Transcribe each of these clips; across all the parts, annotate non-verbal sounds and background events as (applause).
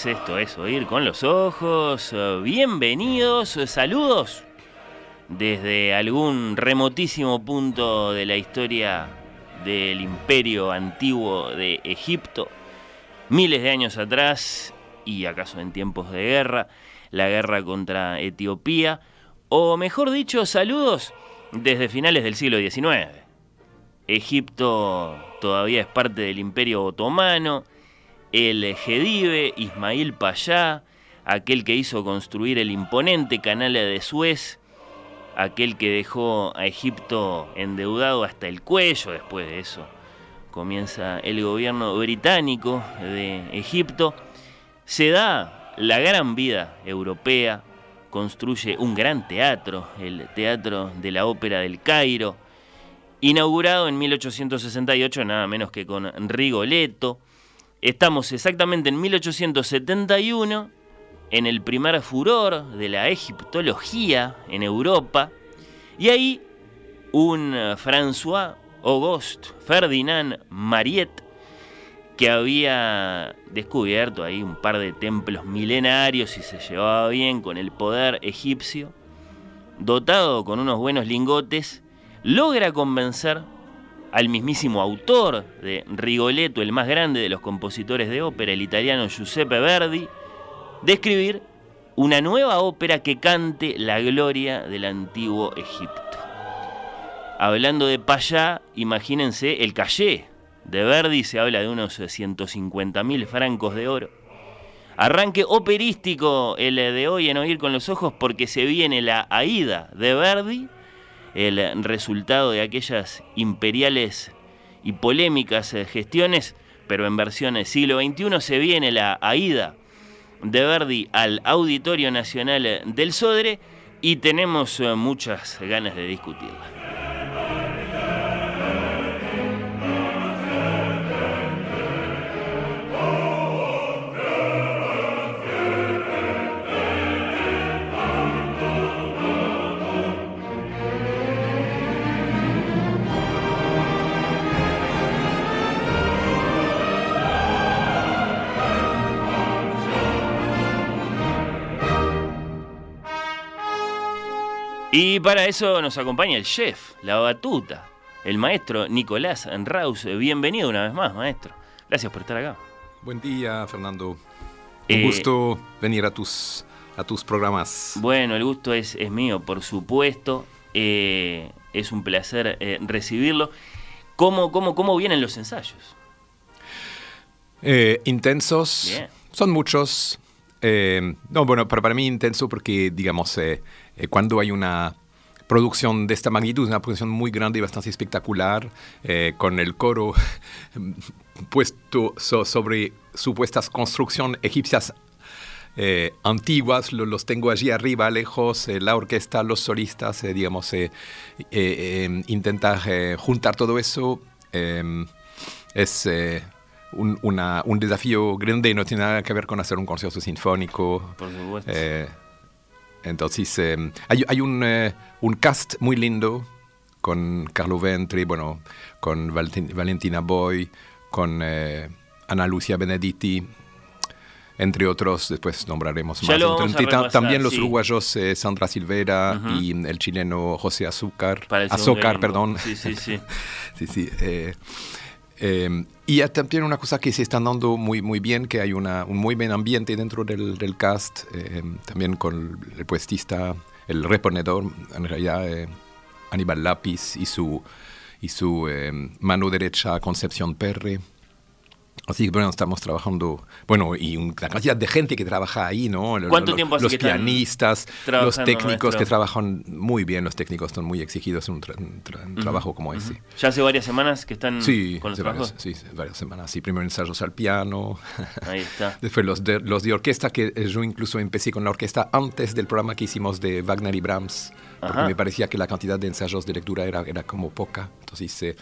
2023, esto es Oír con los Ojos. Bienvenidos, saludos desde algún remotísimo punto de la historia del imperio antiguo de Egipto, miles de años atrás y acaso en tiempos de guerra, la guerra contra Etiopía, o mejor dicho, saludos desde finales del siglo XIX. Egipto todavía es parte del imperio otomano, el Gedive, Ismail Payá, aquel que hizo construir el imponente canal de Suez, aquel que dejó a Egipto endeudado hasta el cuello, después de eso comienza el gobierno británico de Egipto, se da la gran vida europea, construye un gran teatro, el Teatro de la Ópera del Cairo, inaugurado en 1868 nada menos que con Rigoletto. Estamos exactamente en 1871, en el primer furor de la egiptología en Europa, y ahí un François Auguste Ferdinand Mariette, que había descubierto ahí un par de templos milenarios y se llevaba bien con el poder egipcio, dotado con unos buenos lingotes, logra convencer al mismísimo autor de Rigoletto, el más grande de los compositores de ópera, el italiano Giuseppe Verdi, de escribir una nueva ópera que cante la gloria del antiguo Egipto. Hablando de Payá, imagínense el Callé. De Verdi se habla de unos 150 mil francos de oro. Arranque operístico el de hoy en Oír con los Ojos porque se viene la Aida de Verdi el resultado de aquellas imperiales y polémicas eh, gestiones, pero en versiones siglo XXI se viene la AIDA de Verdi al Auditorio Nacional del Sodre y tenemos eh, muchas ganas de discutirla. Y para eso nos acompaña el chef, la batuta, el maestro Nicolás Raus. Bienvenido una vez más, maestro. Gracias por estar acá. Buen día, Fernando. Un eh, gusto venir a tus, a tus programas. Bueno, el gusto es, es mío, por supuesto. Eh, es un placer eh, recibirlo. ¿Cómo, cómo, ¿Cómo vienen los ensayos? intensos. Son muchos. No, bueno, pero para mí intenso porque, digamos, eh, cuando hay una producción de esta magnitud, una producción muy grande y bastante espectacular, eh, con el coro (laughs) puesto sobre supuestas construcciones egipcias eh, antiguas, los tengo allí arriba, lejos, la orquesta, los solistas, digamos, intentar juntar todo eso es un, un, desafío grande, no tiene nada que ver con hacer un concierto sinfónico. Por supuesto. Entonces, em, hay, hay un, eh, un, cast muy lindo con Carlo Ventri, bueno, con Valentina Boy, con eh, Ana Lucia Benedetti. entre otros, después nombraremos Ya más. lo repasar, también los sí. uruguayos eh, Sandra Silvera Ujú. y el chileno José Azúcar. Azúcar, perdón. Sí, sí, sí. (laughs) sí, sí. eh, eh, y también una cosa que se está dando muy, muy bien, que hay una, un muy buen ambiente dentro del, del cast, eh, también con el puestista, el reponedor, en realidad eh, Aníbal Lápiz y su, y su eh, mano derecha Concepción Perre. Así que bueno, estamos trabajando, bueno, y una cantidad de gente que trabaja ahí, ¿no? ¿Cuánto lo- tiempo Los pianistas, los técnicos que trabajan muy bien, los técnicos son muy exigidos en un, tra- un tra- un trabajo como ese. Ya hace varias semanas que están Sí, con los varias, trabajos. sí, sí, varias semanas. Sí, primero ensayos al piano. (laughs) Ahí está. Después los de, los de orquesta, que eh, yo incluso empecé con la orquesta antes del programa que hicimos de Wagner y Brahms, porque Ajá. me parecía que la cantidad de ensayos de lectura era, era como poca. Entonces hice, eh,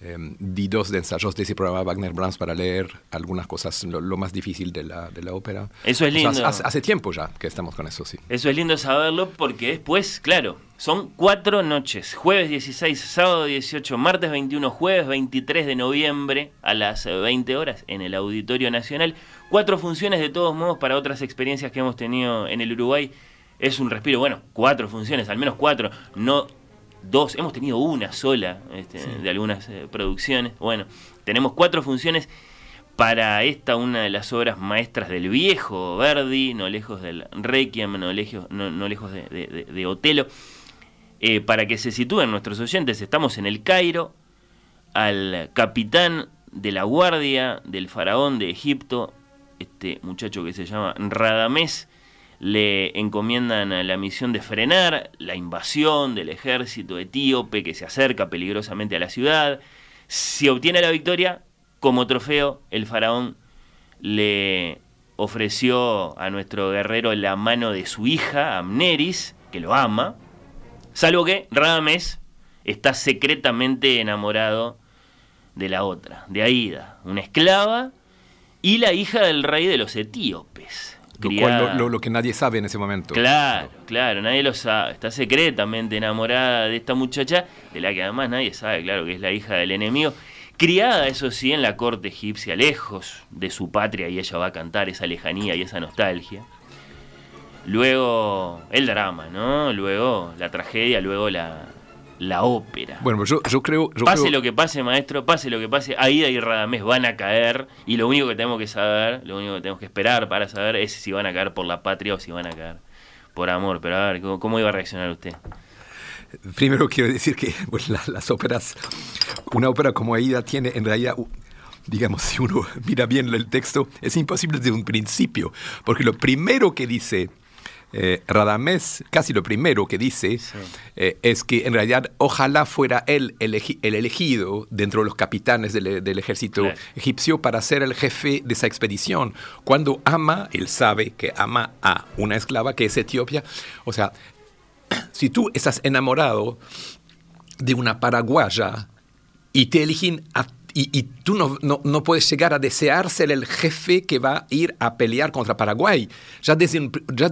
di dos de ensayos de ese programa Wagner-Brahms para leer algunas cosas, lo, lo más difícil de la, de la ópera. Eso es O sea, lindo. hace, hace tiempo ya que estamos con eso, sí. Eso es lindo saberlo porque después, claro, son cuatro noches. Jueves 16, sábado 18, martes 21, jueves 23 de noviembre a las eh, 20 horas en el Auditorio Nacional. Cuatro funciones de todos modos para otras experiencias que hemos tenido en el Uruguay. Es un respiro. Bueno, cuatro funciones, al menos cuatro. No dos. Hemos tenido una sola este, de algunas eh, producciones. Bueno, tenemos cuatro funciones para esta una de las obras maestras del viejo Verdi, no lejos del Requiem, no lejos, no, no lejos de, de- de- de Otelo. Eh, para que se sitúen nuestros oyentes, estamos en el Cairo, al capitán de la guardia del faraón de Egipto, este muchacho que se llama Radamés, le encomiendan la misión de frenar la invasión del ejército etíope que se acerca peligrosamente a la ciudad. Si obtiene la victoria, como trofeo, el faraón le ofreció a nuestro guerrero la mano de su hija, Amneris, que lo ama, salvo que Radamés está secretamente enamorado de la otra, de Aida, una esclava y la hija del rey de los etíopes. Lo, cual, criada- lo, lo- lo que nadie sabe en ese momento. Claro, claro, nadie lo sabe. Está secretamente enamorada de esta muchacha, de la que además nadie sabe, claro, que es la hija del enemigo. Criada, eso sí, en la corte egipcia, lejos de su patria, y ella va a cantar esa lejanía y esa nostalgia. Luego el drama, ¿no? Luego la tragedia, luego la, la ópera. Bueno, yo, yo creo... Yo pase creo- lo que pase, maestro, pase lo que pase, Aida y Radamés van a caer y lo único que tenemos que saber, lo único que tenemos que esperar para saber es si van a caer por la patria o si van a caer por amor. Pero a ver, ¿cómo, cómo iba a reaccionar usted? Primero quiero decir que bueno, la- las óperas, una ópera como Aida tiene en realidad, digamos, si uno (laughs) mira bien el texto, es imposible desde un principio, porque lo primero que dice eh, Radamés, casi lo primero que dice, eh, es que en realidad ojalá fuera él elegi- el elegido dentro de los capitanes del, del ejército Claro. egipcio para ser el jefe de esa expedición. Cuando ama, él sabe que ama a una esclava que es Etiopía, o sea, (clears throat) si tú estás enamorado de una paraguaya y te eligen a- y, tú no, no, no puedes llegar a desear ser el jefe que va a ir a pelear contra Paraguay. Ya desde, ya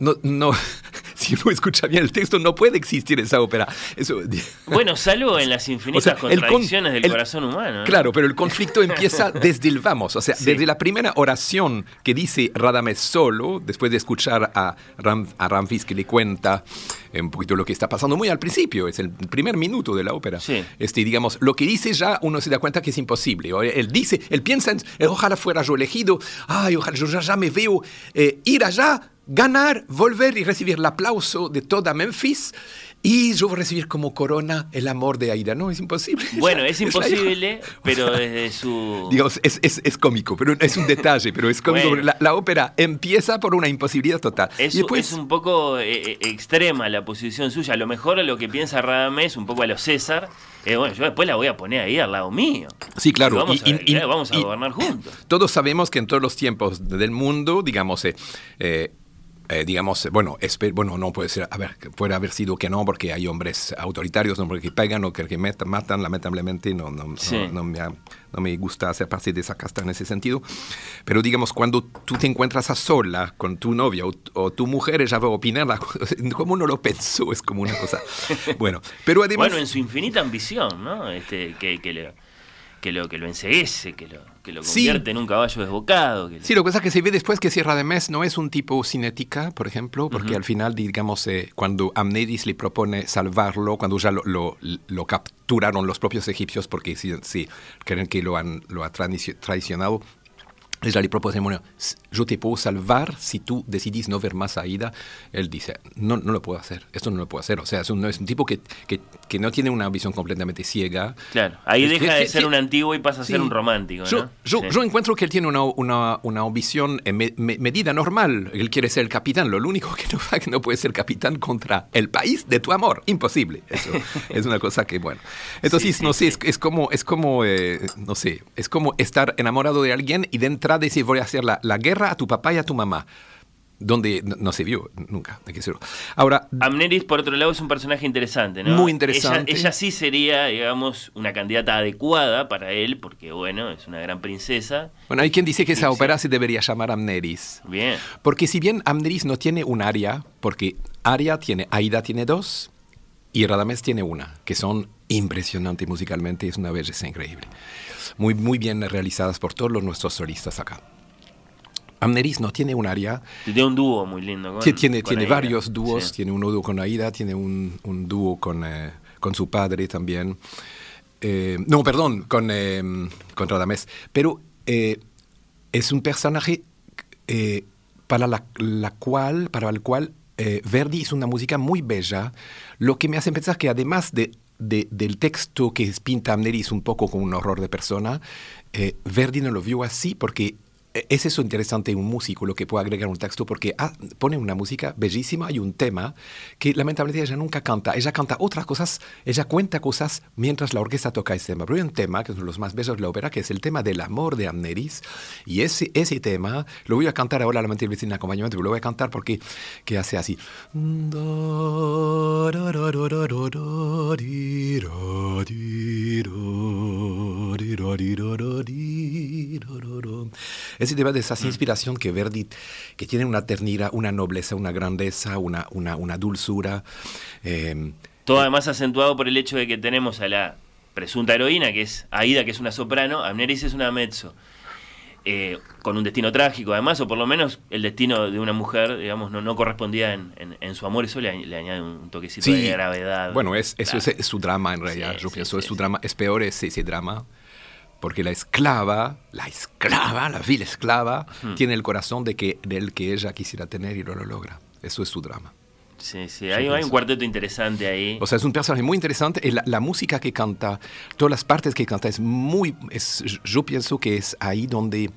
no, no, (laughs) si uno escucha bien el texto, no puede existir esa ópera. Eso, Bueno, salvo en las infinitas (laughs) O sea, el con- contradicciones del el- corazón humano. ¿no? Claro, pero el conflicto empieza (laughs) desde el vamos. O sea, Sí. desde la primera oración que dice Radamés solo, después de escuchar a, Ram, a Ramfis que le cuenta eh, un poquito lo que está pasando muy al principio, es el primer minuto de la ópera. Sí. Este, digamos, lo que dice ya uno se da cuenta que es imposible. Él dice, él piensa en, eh, ojalá fuera yo elegido, ay, ojalá yo ya, ya me veo eh, ir allá, ganar, volver y recibir el aplauso de toda Memphis. Y yo voy a recibir como corona el amor de Aida. No, es imposible. (laughs) Bueno, es (laughs) imposible, pero desde su... (laughs) Digamos, es, es, es cómico, pero es un detalle, pero es cómico. Bueno. La, la ópera empieza por una imposibilidad total. Es, y después, es un poco eh, eh, extrema la posición suya. A lo mejor lo que piensa Radamés, un poco a lo César, eh, bueno, yo después la voy a poner ahí al lado mío. Sí, claro. Y vamos, y- a, y- claro, vamos a y- gobernar juntos. Todos sabemos que en todos los tiempos del mundo, digamos, eh, eh, digamos, bueno, bueno, no puede ser, a ver, puede haber sido que no, porque hay hombres autoritarios, hombres que pegan o que, que matan, lamentablemente, no, no, Sí. no, no me, no me gusta hacer parte de esa casta en ese sentido. Pero digamos, cuando tú te encuentras a sola con tu novia o, o tu mujer, ella va a opinar, como (laughs) uno lo pensó, es como una cosa. (laughs) Bueno, pero además... Bueno, en su infinita ambición, ¿no? Este, que, que le, que lo que lo enseguece, que lo, que lo convierte en un caballo desbocado. sí, lo que pasa es que se ve después que Sierra de Mes no es un tipo cinética, por ejemplo, porque al final, digamos, eh, cuando Amneris le propone salvarlo, cuando ya lo, lo, capturaron los propios egipcios, porque sí, sí creen que lo han, lo ha traicionado, ella le propone, bueno, yo te puedo salvar si tú decidís no ver más a. Él dice, no, no lo puedo hacer, esto no lo puedo hacer. O sea, es un, es un tipo que, que, que, no tiene una visión completamente ciega. Claro, ahí deja de ser un antiguo y pasa a ser un romántico. Yo, yo, yo, encuentro que él tiene una, una, una visión medida normal. Él quiere ser el capitán. Lo único que no, que no puede ser capitán contra el país de tu amor. Imposible. Eso (laughs) es una cosa que, bueno. Entonces, no sé, es, es, como, es como eh, no sé, es como estar enamorado de alguien y de decir voy a hacer la, la guerra a tu papá y a tu mamá donde no, se vio nunca, hay que decirlo. Ahora, Amneris, por otro lado, es un personaje interesante, ¿no? Muy interesante. Ella, sí sería, digamos, una candidata adecuada para él, porque, bueno, es una gran princesa. Bueno, hay quien dice que esa ópera se debería llamar Amneris. Bien. Porque si bien Amneris no tiene un área, porque Aria tiene, Aida tiene dos, y Radames tiene una, que son impresionantes musicalmente, es una belleza increíble muy, muy bien realizadas por todos los, nuestros solistas acá. Amneris no tiene un área. Tiene un dúo muy lindo. Con, tiene tiene varios dúos. Tiene un dúo con Aida, tiene un, un dúo con, eh, con, su padre también. Eh, no, perdón, con, eh, con Radamés. Pero es un personaje para, la, la, cual, para el cual Verdi hizo una música muy bella, lo que me hace pensar que además de del texto que pinta Amneris un poco como un horror de persona, eh, Verdi no lo vio así porque es eso interesante un músico lo que puede agregar un texto porque ah, pone una música bellísima y un tema que lamentablemente ella nunca canta. Ella canta otras cosas, ella cuenta cosas mientras la orquesta toca ese tema. Pero hay un tema que es uno de los más bellos de la ópera, que es el tema del amor de Amneris. Y ese, ese tema lo voy a cantar ahora, lamentablemente sin acompañamiento, pero lo voy a cantar porque que hace así. Ese tema de esa mm. inspiración que Verdi, que tiene una ternura, una nobleza, una grandeza, una, una, una dulzura. Eh, Todo además acentuado por el hecho de que tenemos a la presunta heroína, que es Aida, que es una soprano, Amneris es una mezzo. Eh, con un destino trágico además, o por lo menos el destino de una mujer, digamos, no, no correspondía en, en, su amor, eso le, añade un toquecito de gravedad. Bueno, es, eso es, su drama en realidad, yo pienso, es su drama, es peor ese, ese drama porque la esclava, la esclava, la vil esclava, tiene el corazón de que, del que ella quisiera tener y no lo logra. Eso es su drama. Sí, sí, hay, un cuarteto interesante ahí. O sea, es un personaje muy interesante. Y la, música que canta, todas las partes que canta, es muy. Es, yo pienso que es ahí donde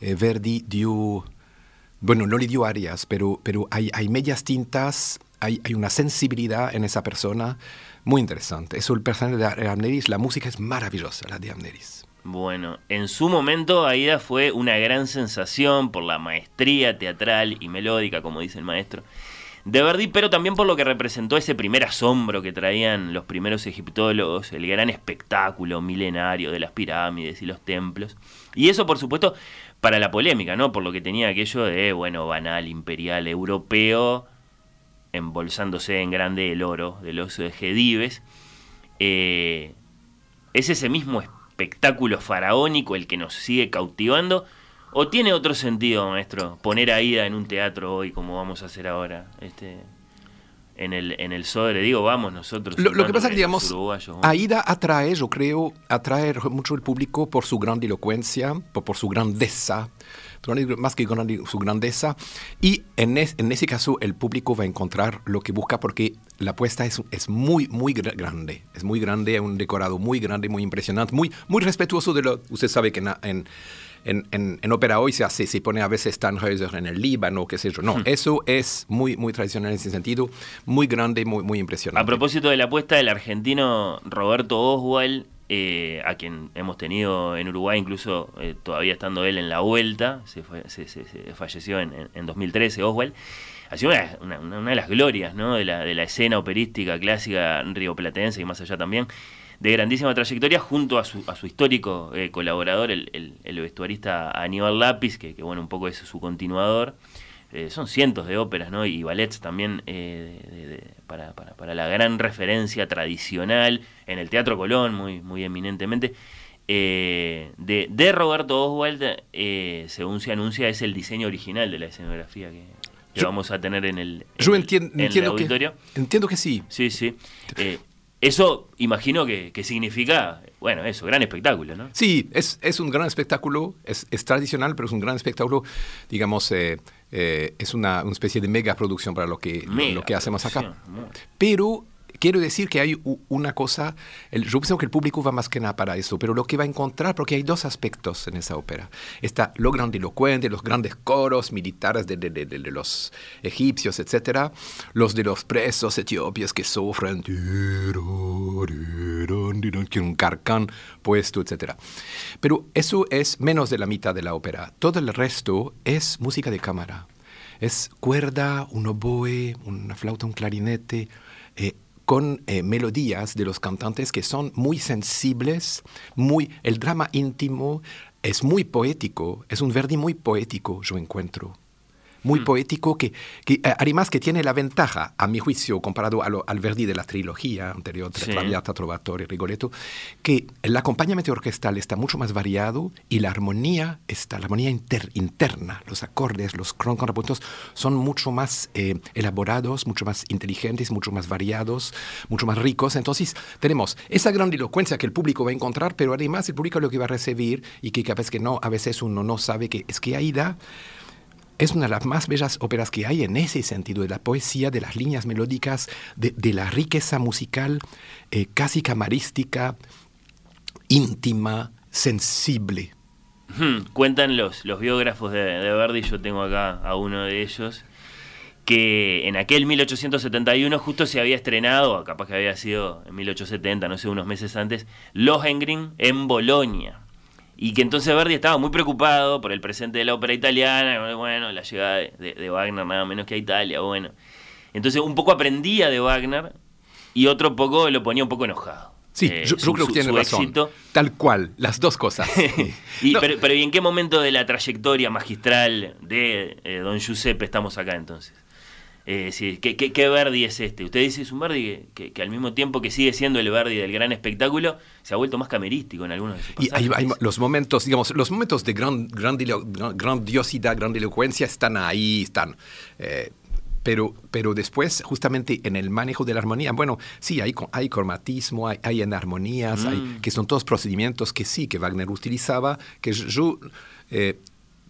eh, Verdi dio. Bueno, no le dio arias, pero, pero hay, hay medias tintas, hay, hay una sensibilidad en esa persona muy interesante. Eso, el personaje de Amneris, la música es maravillosa, la de Amneris. Bueno, en su momento Aida fue una gran sensación por la maestría teatral y melódica, como dice el maestro, de Verdi, pero también por lo que representó ese primer asombro que traían los primeros egiptólogos, el gran espectáculo milenario de las pirámides y los templos. Y eso, por supuesto, para la polémica, ¿no? Por lo que tenía aquello de, bueno, banal, imperial, europeo, embolsándose en grande el oro de los gedibes. Eh, es ese mismo espíritu espectáculo faraónico el que nos sigue cautivando? ¿O tiene otro sentido, maestro, poner a Ida en un teatro hoy como vamos a hacer ahora? Este, en el, en el Sodre, digo, vamos nosotros. Lo, que pasa es que, digamos, Aida atrae, yo creo, atrae mucho el público por su gran elocuencia, por, por su grandeza, más que su grandeza. Y en, en, ese caso el público va a encontrar lo que busca porque la apuesta es, es muy, muy grande. Es muy grande, un decorado muy grande, muy impresionante, muy, muy respetuoso de lo... Usted sabe que en, en, en, ópera hoy se hace, se pone a veces Tannhäuser en el Líbano, qué sé yo. No, hmm. eso es muy, muy tradicional en ese sentido, muy grande, muy, muy impresionante. A propósito de la apuesta del argentino Roberto Oswald, eh, a quien hemos tenido en Uruguay, incluso eh, todavía estando él en la vuelta, se, falleció en, en, 2013 Oswald, ha sido una, de las glorias ¿no? de, la, escena operística clásica rioplatense y más allá también de grandísima trayectoria junto a su, a su histórico eh, colaborador, el, vestuarista Aníbal Lápiz, que, bueno, un poco es su continuador. Eh, son cientos de óperas ¿no? y ballets también eh, para, para, para, la gran referencia tradicional en el Teatro Colón, muy, muy eminentemente. de, de, Roberto Oswald, según se anuncia, es el diseño original de la escenografía que, que vamos a tener en el, yo entiendo, auditorio. Que, entiendo que sí. Sí, sí. Eso imagino que, significa, bueno, eso, gran espectáculo, ¿no? Sí, es, es un gran espectáculo, es, es, tradicional, pero es un gran espectáculo, digamos, eh, eh, es una, una, especie de mega producción para lo que, lo que hacemos acá. Pero quiero decir que hay una cosa, el, yo pienso que el público va más que nada para eso, pero lo que va a encontrar, porque hay dos aspectos en esa ópera. Está lo grandilocuente, los grandes coros militares de, de, de, los egipcios, etcétera, los de los presos etíopes que sufren, tiene un carcán puesto, etcétera. Pero eso es menos de la mitad de la ópera. Todo el resto es música de cámara. Es cuerda, un oboe, una flauta, un clarinete, eh, con eh, melodías de los cantantes que son muy sensibles, muy el drama íntimo es muy poético, es un Verdi muy poético, yo encuentro muy mm. poético que, que, eh, además que tiene la ventaja, a mi juicio, comparado al Verdi de la trilogía anterior, sí. Traviata, Trovatore, Rigoletto, que el acompañamiento orquestal está mucho más variado y la armonía está, la armonía interna, los acordes, los contrapuntos son mucho más eh, elaborados, mucho más inteligentes, mucho más variados, mucho más ricos. Entonces tenemos esa gran elocuencia que el público va a encontrar, pero además el público lo que va a recibir y que a veces que no, a veces uno no sabe que es que Aida es una de las más bellas óperas que hay en ese sentido, de la poesía, de las líneas melódicas, de, la riqueza musical, eh, casi camarística, íntima, sensible. Cuentan los, biógrafos de, de, Verdi, yo tengo acá a uno de ellos, que en aquel 1871 justo se había estrenado, capaz que había sido en 1870, no sé, unos meses antes, Lohengrin en Bolonia y que entonces Verdi estaba muy preocupado por el presente de la ópera italiana, bueno, la llegada de, Wagner nada menos que a Italia, bueno. Entonces un poco aprendía de Wagner y otro poco lo ponía un poco enojado. Sí, eh, yo, creo que tiene razón. Tal cual, las dos cosas. (laughs) pero, ¿y en qué momento de la trayectoria magistral de eh, Don Giuseppe estamos acá entonces? Eh, ¿qué, Verdi es este? Usted dice es un Verdi que, al mismo tiempo que sigue siendo el Verdi del gran espectáculo, se ha vuelto más camerístico en algunos de sus Y hay, los momentos, digamos, los momentos de gran, grandiosidad, grandilocuencia están ahí, están. Eh, pero, pero después, justamente en el manejo de la armonía, bueno, sí, hay, hay cromatismo, hay, hay enarmonías, hay, mm. que son todos procedimientos que sí, que Wagner utilizaba, que yo... Eh,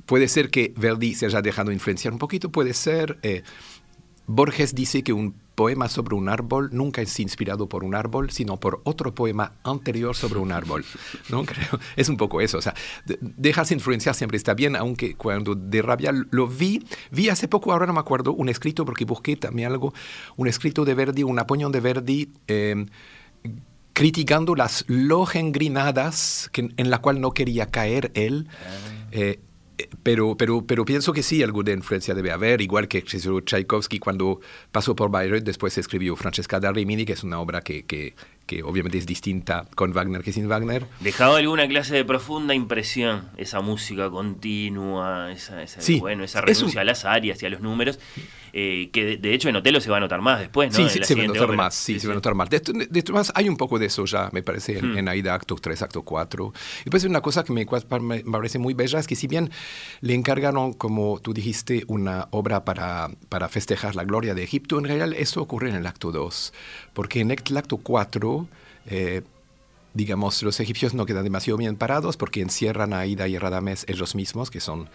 puede ser que Verdi se haya dejado influenciar un poquito, puede ser... Borges dice que un poema sobre un árbol nunca es inspirado por un árbol, sino por otro poema anterior sobre un árbol. ¿no? (laughs) Creo, es un poco eso. O sea, dejarse influenciar siempre está bien, aunque cuando de rabia lo vi, vi hace poco, ahora no me acuerdo, un escrito, porque busqué también algo, un escrito de Verdi, un apoñón de Verdi. Em, criticando las lojengrinadas que, en la cual no quería caer él. Ah. Eh, pero, pero, pero pienso que sí, algo de influencia debe haber, igual que Tchaikovsky cuando pasó por Bayreuth, después escribió Francesca da Rimini, que es una obra que, que, que, obviamente es distinta con Wagner que sin Wagner. Dejaba alguna clase de profunda impresión esa música continua, esa, esa bueno, esa renuncia a las áreas y a los números. Eh, que de, hecho en Otelo se va a notar más después, ¿no? Sí, sí se va a notar más, sí, se va a notar más. De, esto más hay un poco de eso ya, me parece, en, hmm. Aida Acto 3, Acto 4. Y después una cosa que me, me, parece muy bella es que si bien le encargaron, como tú dijiste, una obra para, para festejar la gloria de Egipto, en realidad eso ocurre en el Acto 2, porque en el Acto 4... Eh, digamos, los egipcios no quedan demasiado bien parados porque encierran a Ida y Radames ellos mismos, que son,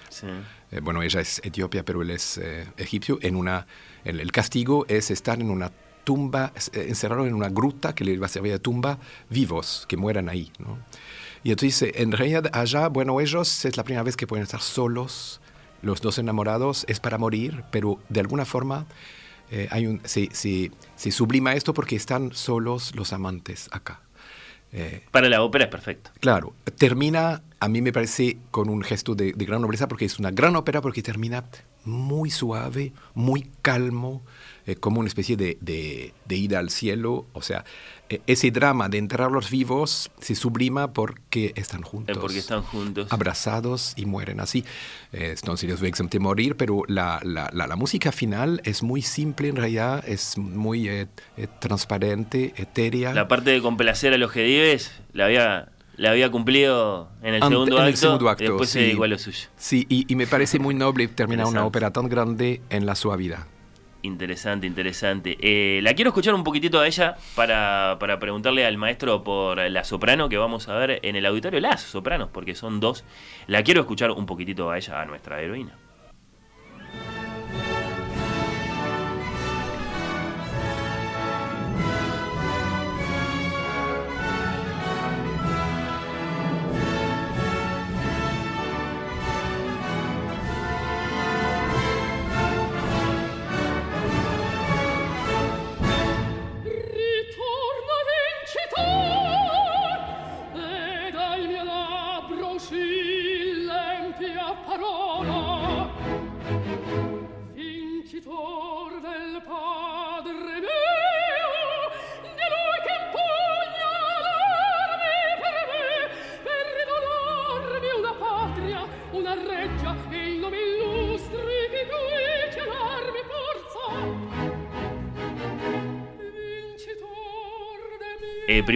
eh, bueno, ella es etiopía, pero él es eh, egipcio, en una, el, castigo es estar en una tumba, eh, encerrado en una gruta que les va a servir de tumba, vivos, que mueran ahí, ¿no? Y entonces, en realidad, allá, bueno, ellos es la primera vez que pueden estar solos, los dos enamorados, es para morir, pero de alguna forma hay un, se, se, se sublima esto porque están solos los amantes acá. Eh, Para la ópera es perfecto. Claro, termina, a mí me parece, con un gesto de, gran nobleza, porque es una gran ópera, porque termina muy suave, muy calmo, eh, como una especie de, de, ida al cielo. O sea, ese drama de enterrarlos vivos se sublima porque están juntos. porque están juntos. Abrazados y mueren así. Eh, entonces los voy a morir, pero la, la, la, música final es muy simple en realidad, es muy transparente, etérea. La parte de complacer a los jedives la había La había cumplido en el, Ant- segundo, en acto, el segundo acto, y después se sí. dedicó a lo suyo. Sí, y, y me parece muy noble terminar una ópera tan grande en la suavidad. Interesante, interesante. Eh, la quiero escuchar un poquitito a ella para, para preguntarle al maestro por la soprano que vamos a ver en el auditorio, las sopranos, porque son dos. La quiero escuchar un poquitito a ella, a nuestra heroína.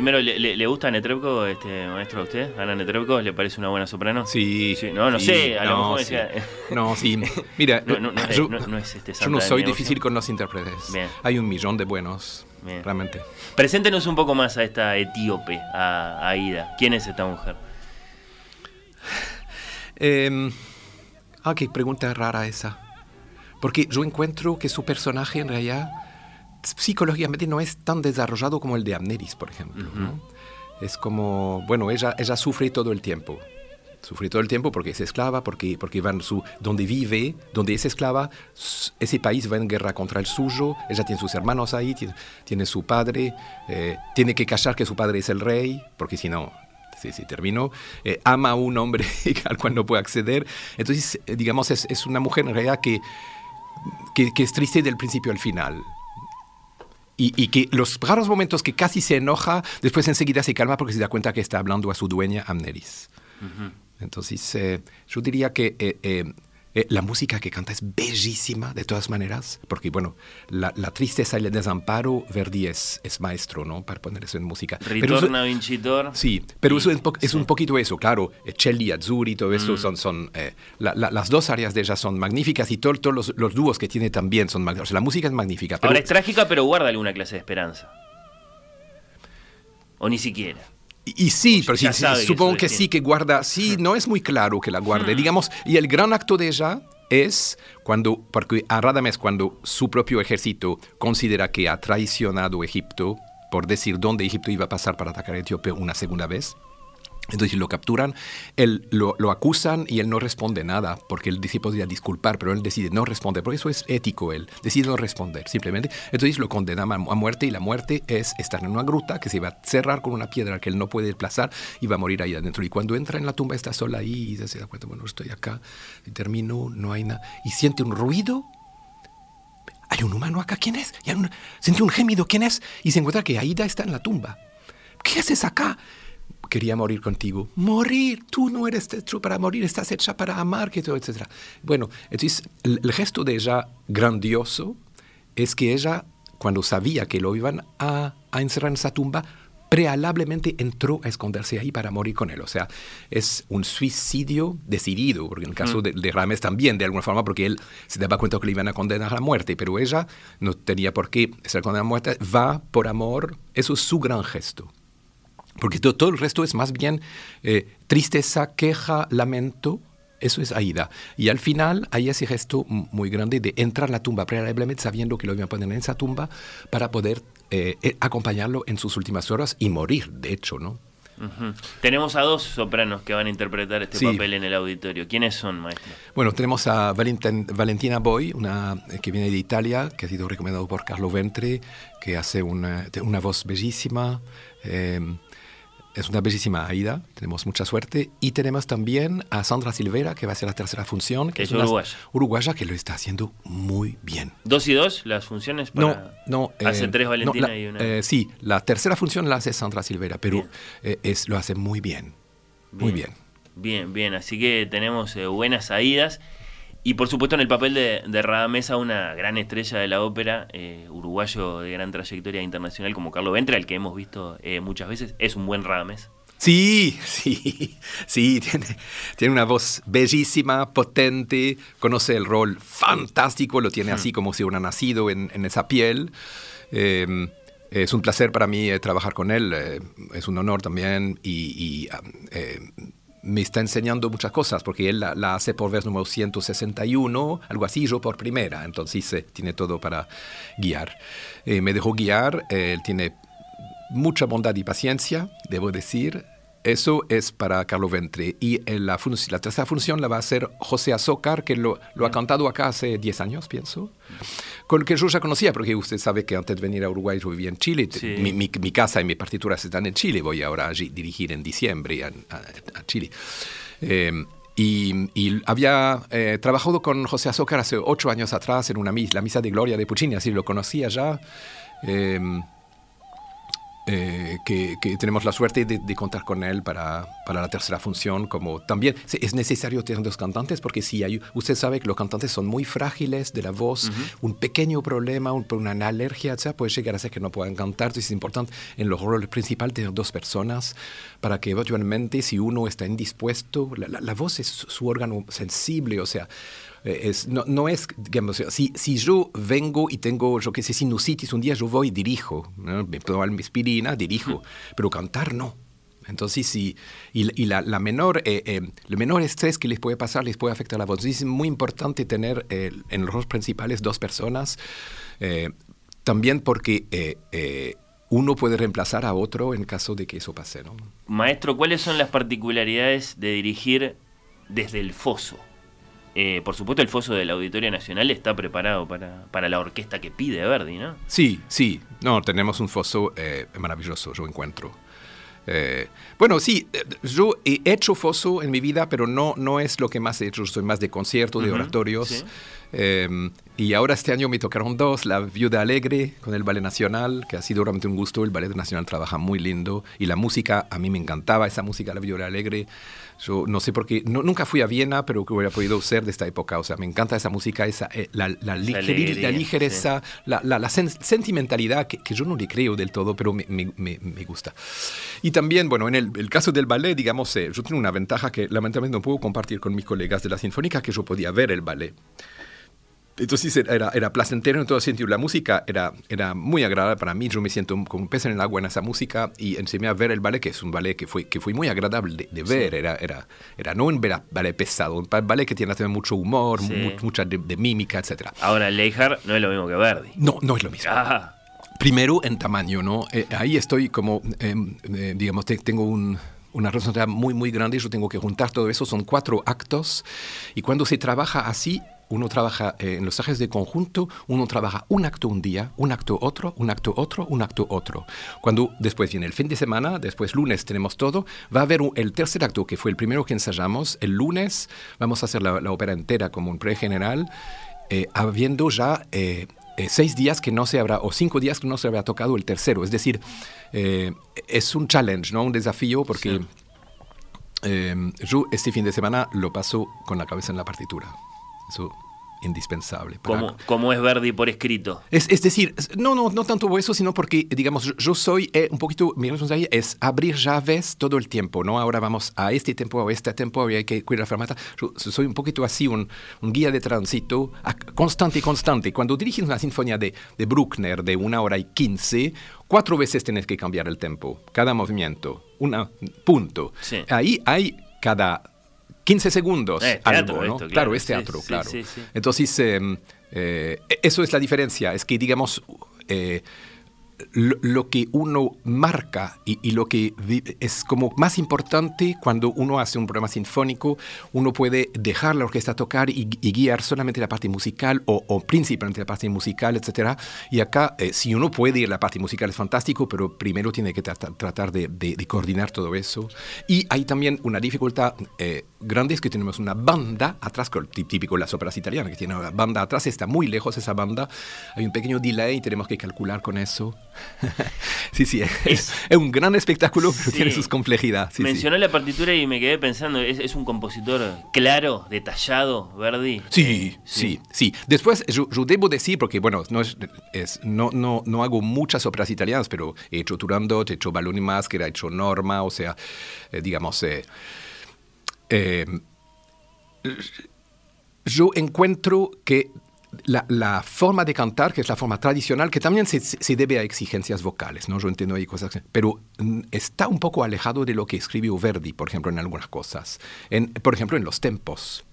Primero, ¿le, le, le gusta Netrebko, este maestro, a usted? ¿Ana Netrebko? ¿Le parece una buena soprano? Sí, no, no sí, sé, a lo no, mejor sí. decía... No, sí. Mira, (laughs) No, no, no es- yo, no- no es este yo no soy difícil con los intérpretes. Bien. Hay un millón de buenos, Bien. realmente. Preséntenos un poco más a esta etíope, a, a Ida. ¿Quién es esta mujer? Eh, ah, qué pregunta rara esa. Porque yo encuentro que su personaje en realidad psicológicamente no es tan desarrollado como el de Amneris, por ejemplo. ¿no? Es como, bueno, ella, ella sufre todo el tiempo. Sufre todo el tiempo porque es esclava, porque, porque van su, donde vive, donde es esclava, ese país va en guerra contra el suyo, ella tiene sus hermanos ahí, tiene, tiene su padre, eh, tiene que callar que su padre es el rey, porque si no, sí, sí, terminó, Eh, ama a un hombre (laughs) al cual no puede acceder. Entonces, eh, digamos, es, es una mujer en realidad que, que, que es triste del principio al final. Y, y que los raros momentos que casi se enoja, después enseguida se calma porque se da cuenta que está hablando a su dueña Amneris. Entonces, eh, yo diría que eh, eh, eh, la música que canta es bellísima de todas maneras, porque, bueno, la, la tristeza y el desamparo, Verdi es, es maestro, ¿no? Para poner eso en música. Pero Ritorna Vincitor. Sí, pero eso es, es sí. un poquito eso, claro. Celli, Azzurri, todo eso son, son eh, la- la- las dos áreas de ella son magníficas y todo- todos los, los dúos que tiene también son magníficos. la música es magnífica. Pero, Ahora es trágica, pero guarda alguna clase de esperanza. O ni siquiera. Y, y sí, pero sí, ya sí, sabe que supongo que sí, que guarda, sí, no es muy claro que la guarde, Hmm. digamos, y el gran acto de ella es cuando, porque a Radames cuando su propio ejército considera que ha traicionado Egipto por decir dónde Egipto iba a pasar para atacar a Etiopía una segunda vez, Entonces lo capturan, él lo, acusan y él no responde nada, porque él dice podría disculpar, pero él decide no responder, porque eso es ético, él decide no responder, simplemente. Entonces lo condenan a, muerte y la muerte es estar en una gruta que se va a cerrar con una piedra que él no puede desplazar y va a morir ahí adentro. Y cuando entra en la tumba está sola ahí y se da cuenta, bueno, estoy acá, y termino, no hay nada, y siente un ruido hay un humano acá, ¿quién es? Y un- siente un gemido, ¿quién es? Y se encuentra que Aida está en la tumba. ¿Qué haces acá? Quería morir contigo. Morir, tú no eres hecho para morir, estás hecha para amar, etc. Bueno, entonces el, el gesto de ella grandioso es que ella, cuando sabía que lo iban a, a encerrar en esa tumba, prealablemente entró a esconderse ahí para morir con él. O sea, es un suicidio decidido, porque en el caso de, de Rames también, de alguna forma, porque él se daba cuenta que le iban a condenar a muerte, pero ella no tenía por qué ser condenada a muerte, va por amor, eso es su gran gesto. Porque to- todo, el resto es más bien eh, tristeza, queja, lamento. Eso es Aida. Y al final hay ese gesto muy grande de entrar a la tumba, prealablemente sabiendo que lo iban a poner en esa tumba para poder eh, eh, acompañarlo en sus últimas horas y morir, de hecho, ¿no? Ujú. Tenemos a dos sopranos que van a interpretar este Sí. papel en el auditorio. ¿Quiénes son, maestro? Bueno, tenemos a Valentin- Valentina Boy, una eh, que viene de Italia, que ha sido recomendado por Carlo Ventre, que hace una, una voz bellísima. eh, es una bellísima Aida, tenemos mucha suerte. Y tenemos también a Sandra Silvera, que va a ser la tercera función, que Es uruguaya. uruguaya que lo está haciendo muy bien. ¿Dos y dos las funciones? No, Para... no. Hace eh, tres no, Valentina la- y una. eh, sí, la tercera función la hace Sandra Silvera, pero eh, es, lo hace muy bien. Muy bien. Bien, bien. Así que tenemos eh, buenas saídas. Y por supuesto en el papel de, de Radamesa, una gran estrella de la ópera, eh, uruguayo de gran trayectoria internacional como Carlo Ventre, al que hemos visto eh, muchas veces. Es un buen Radamés. Sí, sí, sí, tiene, tiene una voz bellísima, potente, conoce el rol fantástico, lo tiene así como si hubiera nacido en, en esa piel. Eh, es un placer para mí eh, trabajar con él, es un honor también y, y, eh, me está enseñando muchas cosas porque él la, hace por vez número 161, algo así, yo por primera, entonces eh, tiene todo para guiar. Eh, me dejó guiar, eh, él tiene mucha bondad y paciencia, debo decir. Eso es para Carlo Ventre. Y eh, la, la tercera función la va a hacer José Azócar, que lo, lo ha cantado acá hace 10 años, pienso. Con el que yo ya conocía, porque usted sabe que antes de venir a Uruguay yo vivía en Chile. Sí. Mi, mi- mi casa y mis partituras están en Chile. Voy ahora a gi- dirigir en diciembre a, a- a Chile. Eh, y, y había eh, trabajado con José Azócar hace ocho años atrás en una misa, la misa de Gloria de Puccini, así lo conocía ya. Eh, eh, que, que tenemos la suerte de, de contar con él para, para la tercera función, como también es necesario tener dos cantantes, porque si hay, usted sabe que los cantantes son muy frágiles de la voz, un pequeño problema, un- una alergia, etc., puede llegar a ser que no puedan cantar, entonces es importante en los roles principales tener dos personas para que eventualmente si uno está indispuesto, la, la- la voz es su, su órgano sensible, o sea, eh, es, no, no es, digamos, si, si yo vengo y tengo, yo qué sé, sinusitis, un día yo voy y dirijo, ¿no? me tomo mi aspirina, dirijo, pero cantar no. Entonces, sí, y, la- y la, la menor, eh, eh, el menor estrés que les puede pasar les puede afectar la voz. Entonces, es muy importante tener eh, en los roles principales dos personas, también porque uno puede reemplazar a otro en caso de que eso pase, ¿no? Maestro, ¿cuáles son las particularidades de dirigir desde el foso? Eh, por supuesto, el foso del Auditorio Nacional está preparado para, para la orquesta que pide Verdi, ¿no? Sí, sí. No, tenemos un foso eh, maravilloso, yo encuentro. Eh, bueno, sí, eh, yo he hecho foso en mi vida, pero no, no es lo que más he hecho. Soy más de conciertos, de oratorios. sí. Eh, y ahora este año me tocaron dos, La Viuda Alegre con el Ballet Nacional, que ha sido realmente un gusto. El Ballet Nacional trabaja muy lindo. Y la música, a mí me encantaba esa música, La Viuda Alegre. Yo no sé por qué, no- nunca fui a Viena, pero que hubiera podido ser de esta época. O sea, me encanta esa música, esa, eh, la, la, la ligereza, la, la- la sen- sentimentalidad que, que yo no le creo del todo, pero me, me- me- me gusta. Y también, bueno, en el, el caso del ballet, digamos, eh, yo tengo una ventaja que lamentablemente no puedo compartir con mis colegas de la Sinfónica, que yo podía ver el ballet. Entonces era, era placentero en todo sentido. La música era, era muy agradable para mí. Yo me siento como un pez en el agua en esa música y enseñé a ver el ballet, que es un ballet que fue, que fue muy agradable de, de ver. Era, era, era no un ballet pesado, un ballet que tiene también mucho humor, Sí. mu- mucha de, de mímica, etc. Ahora, Leijard no es lo mismo que Verdi. No, no es lo mismo. Ah, Primero en tamaño, ¿no? Eh, ahí estoy como, eh, eh, digamos, te- tengo un- una responsabilidad muy, muy grande. Yo tengo que juntar todo eso. Son cuatro actos. Y cuando se trabaja así, uno trabaja eh, en los trajes de conjunto, uno trabaja un acto un día, un acto otro, un acto otro, un acto otro. Cuando después viene el fin de semana, después lunes tenemos todo, va a haber un- el tercer acto, que fue el primero que ensayamos. El lunes vamos a hacer la, la ópera entera como un pre-general, eh, habiendo ya eh, seis días que no se habrá, o cinco días que no se habrá tocado el tercero. Es decir, es un challenge, ¿no? Un desafío porque Sí. yo este fin de semana lo paso con la cabeza en la partitura. Eso indispensable. como, como es Verdi por escrito. es, es decir, no, no, no tanto eso, sino porque, digamos, yo, soy eh, un poquito, mi responsabilidad es abrir llaves todo el tiempo, ¿no? Ahora vamos a este tiempo, a este tiempo, y hay que cuidar la fermata. Yo soy un poquito así, un, un guía de tránsito a- constante y constante. Cuando diriges una sinfonía de, de Bruckner de una hora y quince, cuatro veces tienes que cambiar el tempo, cada movimiento, una, punto. Sí. Ahí hay cada 15 segundos Eh, teatro algo, ¿no? esto, claro, claro. es teatro, sí, claro. sí, sí. Entonces, eh, eh, eso es la diferencia, es que digamos, eh, lo, que uno marca y, y lo que es como más importante cuando uno hace un programa sinfónico, uno puede dejar la orquesta tocar y, y guiar solamente la parte musical o, o principalmente la parte musical, etc. Y acá, eh, si uno puede ir la parte musical es fantástico, pero primero tiene que trata- tratar de, coordinar todo eso. Y hay también una dificultad eh, grande, es que tenemos una banda atrás, típico de las óperas italianas, que tiene una banda atrás, está muy lejos esa banda, hay un pequeño delay, tenemos que calcular con eso. (laughs) sí, sí, es, es, un gran espectáculo, pero tiene sus complejidades. Sí, Mencionó la partitura y me quedé pensando, ¿es, ¿es, un compositor claro, detallado, Verdi? Sí, eh, sí, sí, Después, yo, yo, debo decir, porque bueno, no, es, no, no, no hago muchas óperas italianas, pero he hecho Turandot, he hecho Balloni Maschera, he hecho Norma, o sea, eh, digamos... Eh, eh, yo encuentro que la, la, forma de cantar, que es la forma tradicional, que también se, se, debe a exigencias vocales, ¿no? Yo entiendo ahí cosas, pero mm, está un poco alejado de lo que escribió Verdi, por ejemplo, en algunas cosas. En, por ejemplo, en los tempos.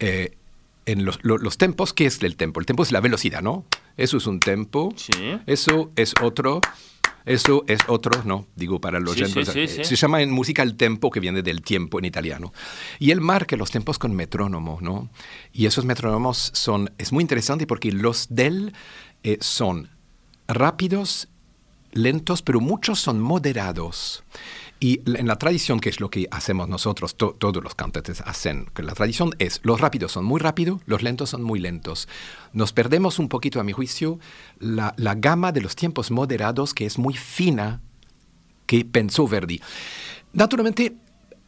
Eh, en los, lo, los, tempos, ¿qué es el tempo? El tempo es la velocidad, ¿no? Eso es un tempo. Sí. Eso es otro. Eso es otro, ¿no? Digo, para los sí, sí, sí, Se llama en música el tempo, que viene del tiempo en italiano. Y él marca los tempos con metrónomo, ¿no? Y esos metrónomos son, es muy interesante porque los del eh, son rápidos, lentos, pero muchos son moderados. Y en la tradición, que es lo que hacemos nosotros, to, todos los cantantes hacen, que la tradición es, los rápidos son muy rápidos, los lentos son muy lentos. Nos perdemos un poquito, a mi juicio, la, la gama de los tiempos moderados, que es muy fina, que pensó Verdi. Naturalmente,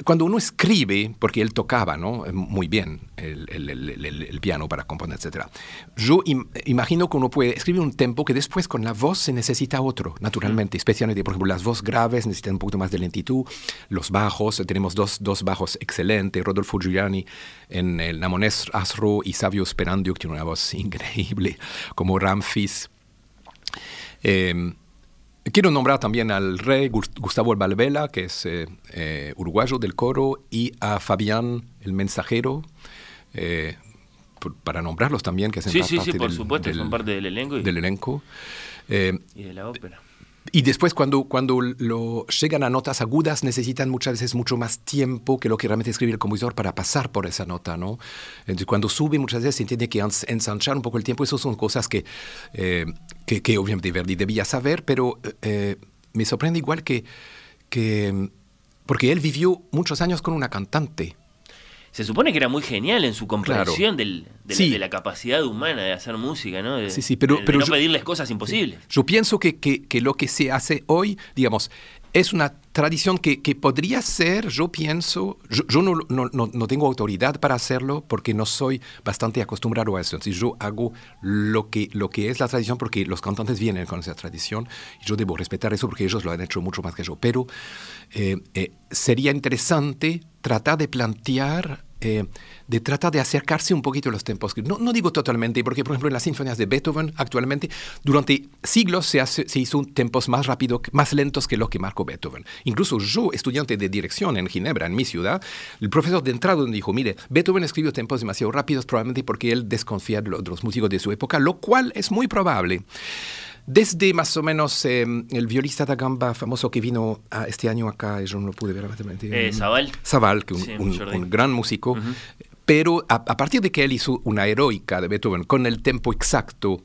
cuando uno escribe, porque él tocaba ¿no? muy bien el, el, el, el piano para componer, etc., yo im imagino que uno puede escribir un tempo que después con la voz se necesita otro, naturalmente, especialmente, por ejemplo, las voces graves necesitan un poquito más de lentitud, los bajos, tenemos dos, dos bajos excelentes, Rodolfo Giuliani en el Namonés Asro y Savio Sperandio, que tiene una voz increíble, como Ramfis. Eh, Quiero nombrar también al rey Gustavo Balbela, que es eh, eh, uruguayo del coro, y a Fabián, el mensajero, eh, por, para nombrarlos también, que hacen sí, sí, parte sí, por del, supuesto, del, son parte del elenco. Y, del elenco. Eh, y de la ópera. Y después cuando, cuando lo, llegan a notas agudas necesitan muchas veces mucho más tiempo que lo que realmente escribe el compositor para pasar por esa nota, ¿no? Entonces cuando sube muchas veces se tiene que ensanchar un poco el tiempo. Esas son cosas que, eh, que, que, obviamente Verdi debía saber, pero eh, me sorprende igual que, que... Porque él vivió muchos años con una cantante. Se supone que era muy genial en su comprensión Claro. del, de, Sí. la, de, la, capacidad humana de hacer música, ¿no? De, Sí, sí, pero- de- pero no yo- pedirles cosas imposibles. Yo pienso que, que, que, lo que se hace hoy, digamos, es una tradición que, que podría ser, yo pienso, yo, yo no, no, no, no, tengo autoridad para hacerlo porque no soy bastante acostumbrado a eso. Entonces yo hago lo que, lo que es la tradición porque los cantantes vienen con esa tradición y yo debo respetar eso porque ellos lo han hecho mucho más que yo. Pero eh, eh, sería interesante tratar de plantear eh, de tratar de acercarse un poquito a los tempos. No, no, digo totalmente, porque por ejemplo en las sinfonías de Beethoven actualmente, durante siglos se, hace, se hizo tempos más rápidos, más lentos que lo que marcó Beethoven. Incluso yo, estudiante de dirección en Ginebra, en mi ciudad, el profesor de entrada me dijo, mire, Beethoven escribió tempos demasiado rápidos probablemente porque él desconfía de los, de los músicos de su época, lo cual es muy probable. Desde más o menos eh, el violista da gamba famoso que vino a este año acá, yo no lo pude ver Eh, Zabal. Zabal, que un, sí, un, un gran músico. Uh -huh. Pero a, a, partir de que él hizo una heroica de Beethoven con el tempo exacto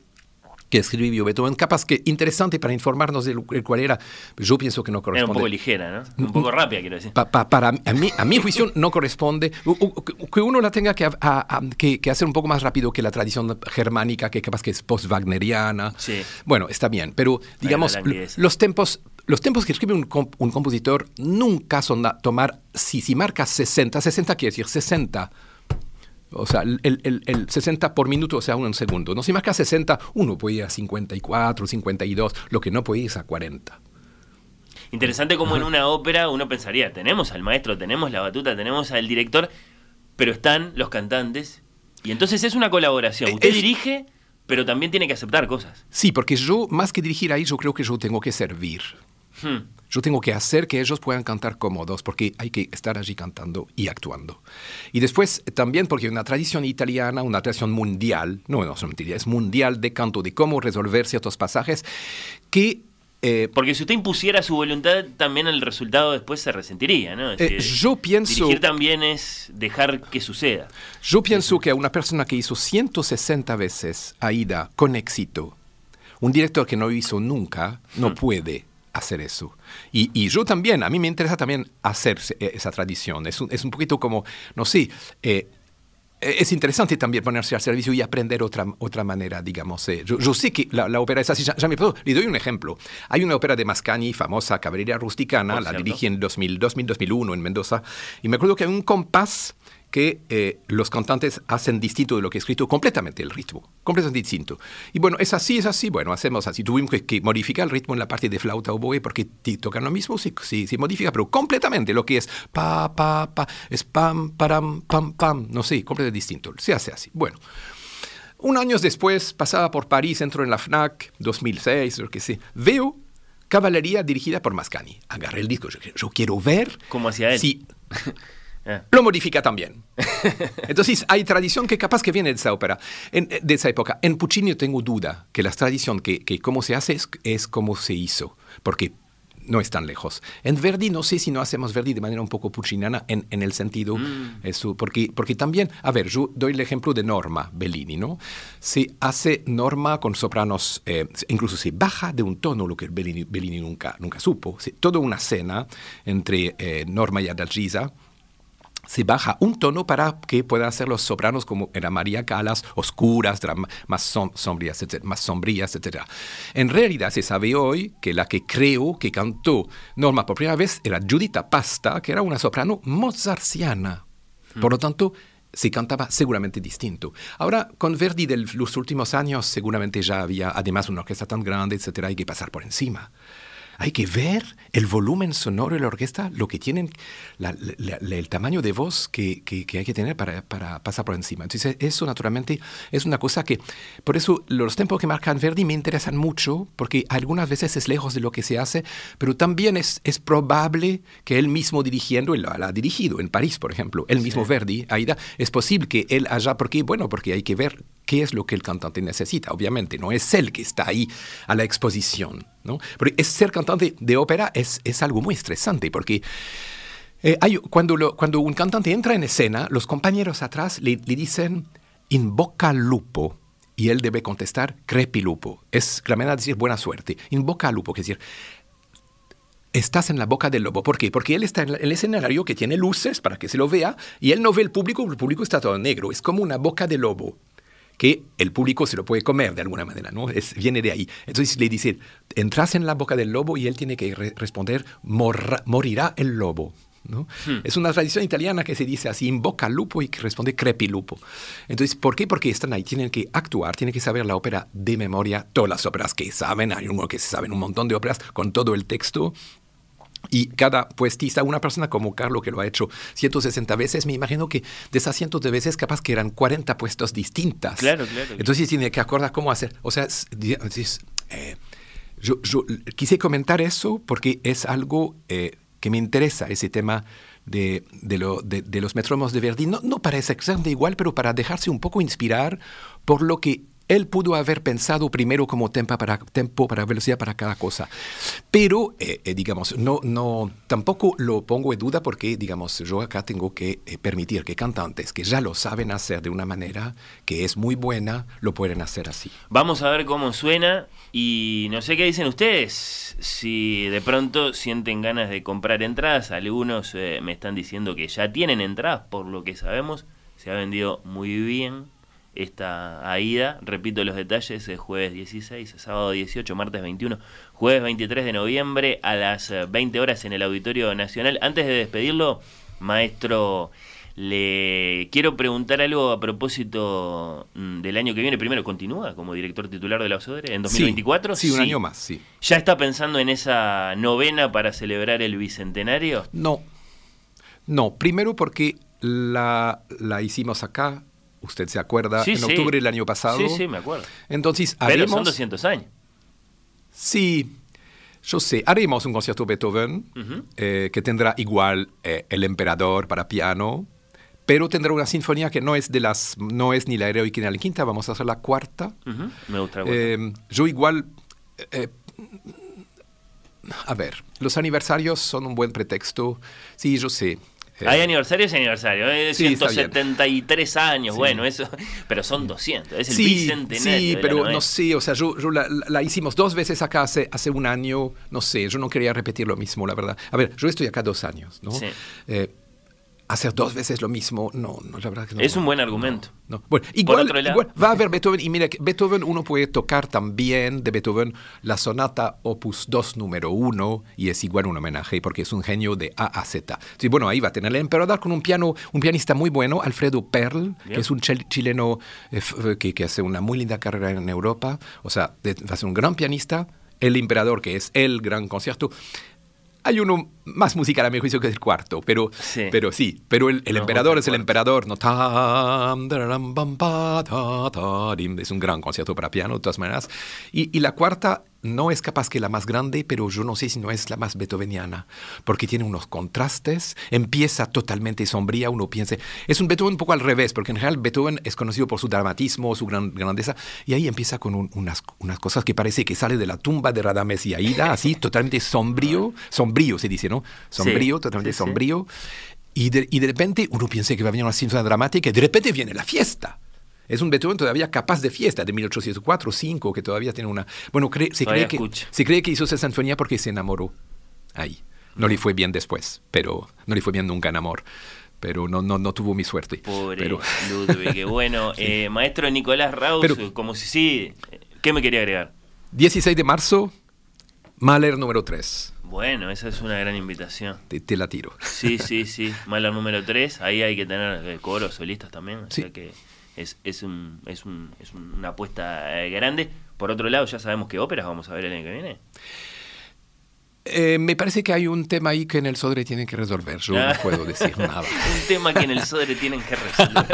que escribió Beethoven, capaz que interesante para informarnos de el cual era, yo pienso que no corresponde. Era un poco ligera, ¿no? Un poco rápida, quiero decir. Pa, pa, para a mí, a mi juicio no corresponde que uno la tenga que, a, a, que, que, hacer un poco más rápido que la tradición germánica, que capaz que es post-wagneriana. Sí. Bueno, está bien, pero digamos, los tempos los tempos que escribe un, comp un compositor nunca son a tomar, si, si marca 60, 60 quiere decir 60 o sea, el, el, el, 60 por minuto, o sea, en segundo. No, si marca 60, uno puede ir a 54, 52, lo que no puede ir es a 40. Interesante como en una ópera uno pensaría, tenemos al maestro, tenemos la batuta, tenemos al director, pero están los cantantes. Y entonces es una colaboración. Usted es, dirige, pero también tiene que aceptar cosas. Sí, porque yo, más que dirigir ahí, yo creo que yo tengo que servir. Hmm. Yo tengo que hacer que ellos puedan cantar cómodos, porque hay que estar allí cantando y actuando. Y después también porque una tradición italiana, una tradición mundial, no, no solamente es mundial de canto, de cómo resolver ciertos pasajes, que... Eh, porque si usted impusiera su voluntad, también el resultado después se resentiría, ¿no? Es eh, decir, yo pienso... Dirigir también es dejar que suceda. Yo pienso que a una persona que hizo 160 veces Aida con éxito, un director que no hizo nunca, no hmm. puede hacer eso. Y, y, yo también, a mí me interesa también hacer esa tradición. Es un, es un poquito como, no sé, eh, eh, es interesante también ponerse al servicio y aprender otra, otra manera, digamos. eh. Yo, yo sé que la, la ópera es así, ya, ya me pasó. Le doy un ejemplo. Hay una ópera de Mascagni, famosa, Caballería Rusticana, Por la cierto. dirigí en 2000, 2000, 2001 en Mendoza, y me acuerdo que hay un compás que eh, los cantantes hacen distinto de lo que he escrito, completamente el ritmo, completamente distinto. Y bueno, es así, es así, bueno, hacemos así. Tuvimos que, que modificar el ritmo en la parte de flauta oboe porque tocan lo mismo, sí, sí, sí modifica, pero completamente lo que es pa, pa, pa, es pam, param, pam, pam, no sé, completamente distinto. Se hace así. Bueno. Un año después, pasaba por París, entro en la FNAC, 2006, lo que sé, veo Caballería dirigida por Mascagni. Agarré el disco, yo, yo quiero ver ¿Cómo hacía él? si (laughs) Ah. lo modifica también. (laughs) Entonces, hay tradición que capaz que viene de esa ópera, en- de esa época. En Puccini tengo duda que la tradición, que, que cómo se hace es, es como se hizo, porque no es tan lejos. En Verdi no sé si no hacemos Verdi de manera un poco pucciniana en, en el sentido, eso, porque, porque también, a ver, yo doy el ejemplo de Norma Bellini, ¿no? Se hace Norma con sopranos, eh, incluso se baja de un tono, lo que Bellini, Bellini nunca, nunca supo. Se- toda una cena entre eh, Norma y Adalgisa, se baja un tono para que puedan hacer los sopranos como era María Calas, oscuras, más som- sombrías, etc., más sombrías, etc. En realidad se sabe hoy que la que creo que cantó Norma por primera vez era Giuditta Pasta, que era una soprano mozartiana. Por lo tanto, se cantaba seguramente distinto. Ahora, con Verdi de los últimos años, seguramente ya había además una orquesta tan grande, etc., hay que pasar por encima. Hay que ver el volumen sonoro de la orquesta, lo que tienen, la- la- la- el tamaño de voz que, que- que hay que tener para, para pasar por encima. Entonces, eso naturalmente es una cosa que, por eso los tempos que marcan Verdi me interesan mucho, porque algunas veces es lejos de lo que se hace, pero también es, es probable que él mismo dirigiendo, él la ha dirigido en París, por ejemplo, el mismo Verdi, Aida, es posible que él haya, porque, bueno, porque hay que ver qué es lo que el cantante necesita, obviamente, no es él que está ahí a la exposición, ¿no? Porque es, ser cantante de ópera es, es algo muy estresante, porque eh, cuando, cuando un cantante entra en escena, los compañeros atrás le, dicen, invoca lupo, y él debe contestar, crepilupo. Es la manera de decir buena suerte. Invoca lupo, que es decir, estás en la boca del lobo. ¿Por qué? Porque él está en el escenario que tiene luces para que se lo vea y él no ve el público, el público está todo negro. Es como una boca de lobo que el público se lo puede comer de alguna manera, ¿no? Es, viene de ahí. Entonces le dice, entras en la boca del lobo y él tiene que re- responder, "Morra- morirá el lobo. ¿no? Es una tradición italiana que se dice así, invoca al lupo y que responde crepilupo. Entonces, ¿por qué? Porque están ahí, tienen que actuar, tienen que saber la ópera de memoria, todas las óperas que saben, hay uno que se saben un montón de óperas con todo el texto, y cada puestista, una persona como Carlo que lo ha hecho 160 veces, me imagino que de esas cientos de veces capaz que eran 40 puestos distintas. Claro, claro, claro. Entonces tiene que acordar cómo hacer. O sea, es- eh, yo, yo quise comentar eso porque es algo eh, que me interesa, ese tema de, de, lo- de- de los metrónomos de Verdi. No, no para exactamente igual, pero para dejarse un poco inspirar por lo que él pudo haber pensado primero como tempo para, velocidad para cada cosa. Pero, eh, eh, digamos, no, no, tampoco lo pongo en duda porque, digamos, yo acá tengo que eh, permitir que cantantes que ya lo saben hacer de una manera que es muy buena, lo pueden hacer así. Vamos a ver cómo suena y no sé qué dicen ustedes. Si de pronto sienten ganas de comprar entradas, algunos me están diciendo que ya tienen entradas, por lo que sabemos, se ha vendido muy bien esta AIDA. Repito los detalles, es jueves 16, sábado 18, martes 21, jueves 23 de noviembre a las eh, 20 horas en el Auditorio Nacional. Antes de despedirlo, maestro, le quiero preguntar algo a propósito mm, del año que viene. Primero, ¿continúa como director titular de la OSODRE en 2024? Sí, sí, un año más, sí. ¿Ya está pensando en esa novena para celebrar el bicentenario? No, no, primero porque la, la hicimos acá, usted se acuerda, Sí, en octubre del año pasado. Sí, sí, me acuerdo. Entonces, Pero haremos... son 200 años. Sí, yo sé, haremos un concierto Beethoven eh, que tendrá igual eh, el emperador para piano, pero tendrá una sinfonía que no es de las, no es ni la heroica ni la quinta, vamos a hacer la cuarta. Ujú, Me gusta. Eh, yo igual, eh, a ver, los aniversarios son un buen pretexto. Sí, yo sé. Eh, Hay aniversario, es aniversario. eh, Sí, está bien. 173 años, Sí. bueno, eso. (laughs) Pero son 200, es el sí, bicentenario. sí, pero no sé, o sea, yo, yo la, la- la hicimos dos veces acá hace, hace un año, no sé, yo no quería repetir lo mismo, la verdad. A ver, yo estoy acá dos años, ¿no? Sí. Eh, hacer dos veces lo mismo, no, no la verdad que no. Es un buen argumento. No. Bueno, igual, igual va a haber Beethoven, y mira, Beethoven uno puede tocar también de Beethoven la sonata opus 2 número 1 y es igual un homenaje porque es un genio de A a Z. Sí, bueno, ahí va a tener el emperador con un piano, un pianista muy bueno, Alfredo Perl, Bien. que es un chileno eh, f- que, que hace una muy linda carrera en Europa, o sea, de- va a ser un gran pianista, el emperador que es el gran concierto. Hay uno más musical a mi juicio que el cuarto, pero Sí. pero sí, pero el, el No, emperador es el emperador, no es un gran concierto para piano de todas maneras. Y, y la cuarta no es capaz que la más grande, pero yo no sé si no es la más beethoveniana, porque tiene unos contrastes, empieza totalmente sombría, uno piensa, es un Beethoven un poco al revés, porque en general Beethoven es conocido por su dramatismo, su gran grandeza, y ahí empieza con un- unas, unas cosas que parece que sale de la tumba de Radames y Aida, así, (laughs) totalmente sombrío, sombrío se dice, ¿no? Sombrío, totalmente sí, sí. sombrío. Y de, y de repente uno piensa que va a venir una sinfonía dramática y de repente viene la fiesta. Es un Beethoven todavía capaz de fiesta, de 1804 5, que todavía tiene una... Bueno, cree- se, cree que, se cree que hizo esa sinfonía porque se enamoró ahí. No le fue bien después, pero no le fue bien nunca en amor. Pero no, no, no tuvo mi suerte. Pobre Pero- Ludwig. (laughs) bueno, eh, maestro Nicolás Raus, Pero- como si sí. ¿Qué me quería agregar? 16 de marzo, Mahler número 3. Bueno, esa es una gran invitación. Te, te la tiro. Sí, sí, sí. (laughs) Mahler número 3. Ahí hay que tener eh, coros solistas también. O Sí. sea que es, es, un, es, un, es un- una apuesta eh, grande. Por otro lado, ya sabemos qué óperas vamos a ver el año que viene. Eh, me parece que hay un tema ahí que en el Sodre tienen que resolver. Yo Ah. no puedo decir (laughs) nada. Un tema que en el Sodre tienen que resolver.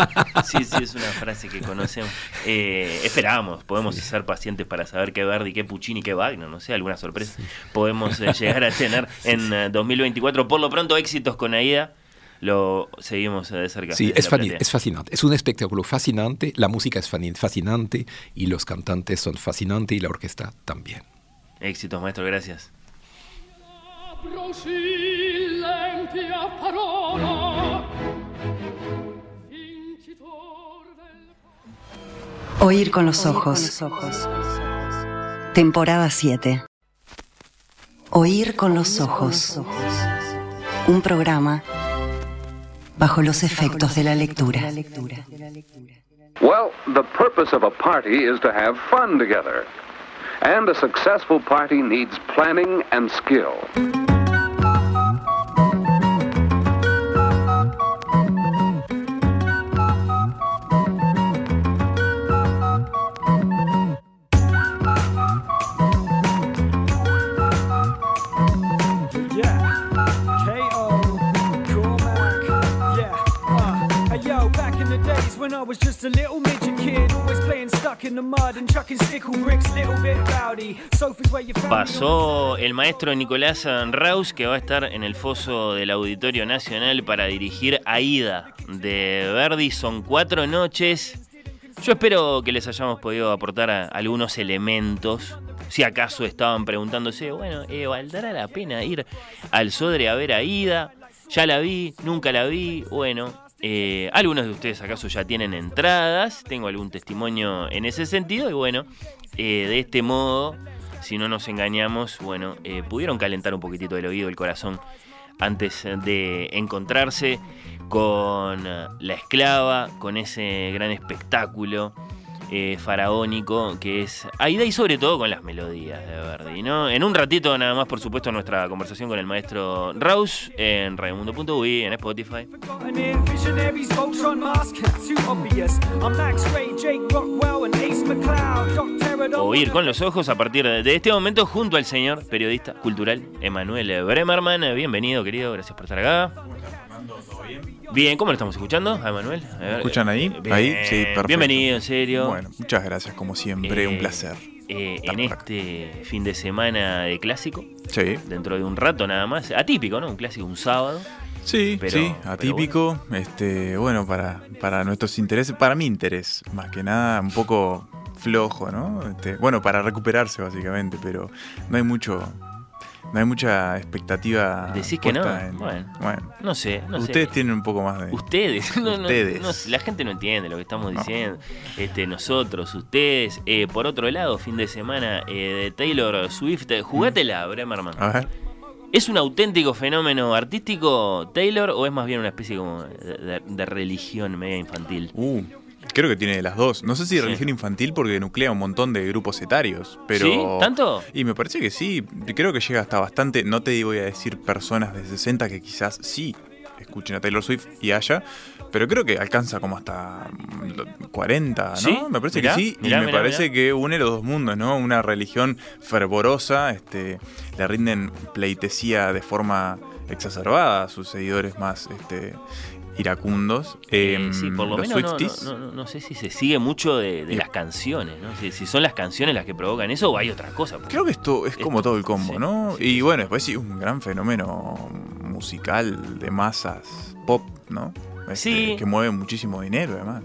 Sí, sí, es una frase que conocemos. Eh, esperamos, podemos ser pacientes para saber qué Verdi, qué Puccini, qué Wagner, no sé, alguna sorpresa podemos eh, llegar a tener (laughs) en eh, 2024. Por lo pronto, éxitos con Aida. Lo seguimos de cerca. Sí, es, es fascinante. Es un espectáculo fascinante. La música es fascinante y los cantantes son fascinantes y la orquesta también. Éxitos, maestro, gracias. Oír con los ojos. Temporada 7. Oír con los ojos. Un programa bajo los efectos de la lectura. Well, the purpose of a party is to have fun together. And a successful party needs planning and skill. Was just a little midget kid, always playing stuck in the mud and chucking Pasó el maestro Nicolás Raus, que va a estar en el foso del Auditorio Nacional para dirigir Aida de Verdi. Son cuatro noches. Yo espero que les hayamos podido aportar algunos elementos. Si acaso estaban preguntándose, bueno, eh, ¿valdrá la pena ir al Sodre a ver a Aida? Ya la vi, nunca la vi. Bueno, eh, algunos de ustedes acaso ya tienen entradas. Tengo algún testimonio en ese sentido. Y bueno, eh, de este modo si no nos engañamos, bueno, eh, pudieron calentar un poquitito el oído, el corazón, antes de encontrarse con la esclava, con ese gran espectáculo eh, faraónico que es Aida y sobre todo con las melodías de Verdi, ¿no? En un ratito nada más, por supuesto, nuestra conversación con el maestro Raus en Raimundo.ui, en Spotify. Oír con los ojos a partir de este momento junto al señor periodista cultural Emanuel Bremerman. Bienvenido, querido, gracias por estar acá. Bien, ¿cómo lo estamos escuchando a Emanuel? A ver, escuchan ahí? bien. Ahí, sí, perfecto. Bienvenido, en serio. Bueno, muchas gracias, como siempre, Eh, un placer. eh, en acá. este fin de semana de clásico, Sí, dentro de un rato nada más, atípico, ¿no? Un clásico un sábado. sí, Pero- sí, atípico. Este, bueno, para, para nuestros intereses, para mi interés, más que nada, un poco flojo, ¿no? Este, bueno, para recuperarse básicamente, pero no hay mucho, no hay mucha expectativa. Decís que no. en- Bueno, bueno, no sé, no sé. ustedes tienen un poco más de. Ustedes, (laughs) no, Ustedes. no la gente no entiende lo que estamos diciendo. Este, nosotros, ustedes. Eh, por otro lado, fin de semana eh, de Taylor Swift. Jugátela, Bremerman. A ver, ¿Es un auténtico fenómeno artístico Taylor o es más bien una especie como de, de- de religión media infantil? Uh, creo que tiene las dos. No sé si Sí. religión infantil porque nuclea un montón de grupos etarios, pero... ¿Sí? ¿Tanto? Y me parece que sí. Creo que llega hasta bastante, no te voy a decir personas de 60 que quizás sí escuchen a Taylor Swift y haya, pero creo que alcanza como hasta mm, 40, ¿no? ¿Sí? Me parece Mirá, que sí. mirá, y me mirá, parece que une los dos mundos, ¿no? Una religión fervorosa, este, le rinden pleitesía de forma exacerbada a sus seguidores más este, iracundos. Eh, Em, sí, por lo los menos no, Swifties. no, no- no sé si se sigue mucho de, las canciones, ¿no? Si, si son las canciones las que provocan eso o hay otra cosa. Creo que esto es como todo el combo, sí, ¿no? sí, y bueno, después sí, un gran fenómeno musical de masas pop, ¿no? Este. Que mueve muchísimo dinero, además.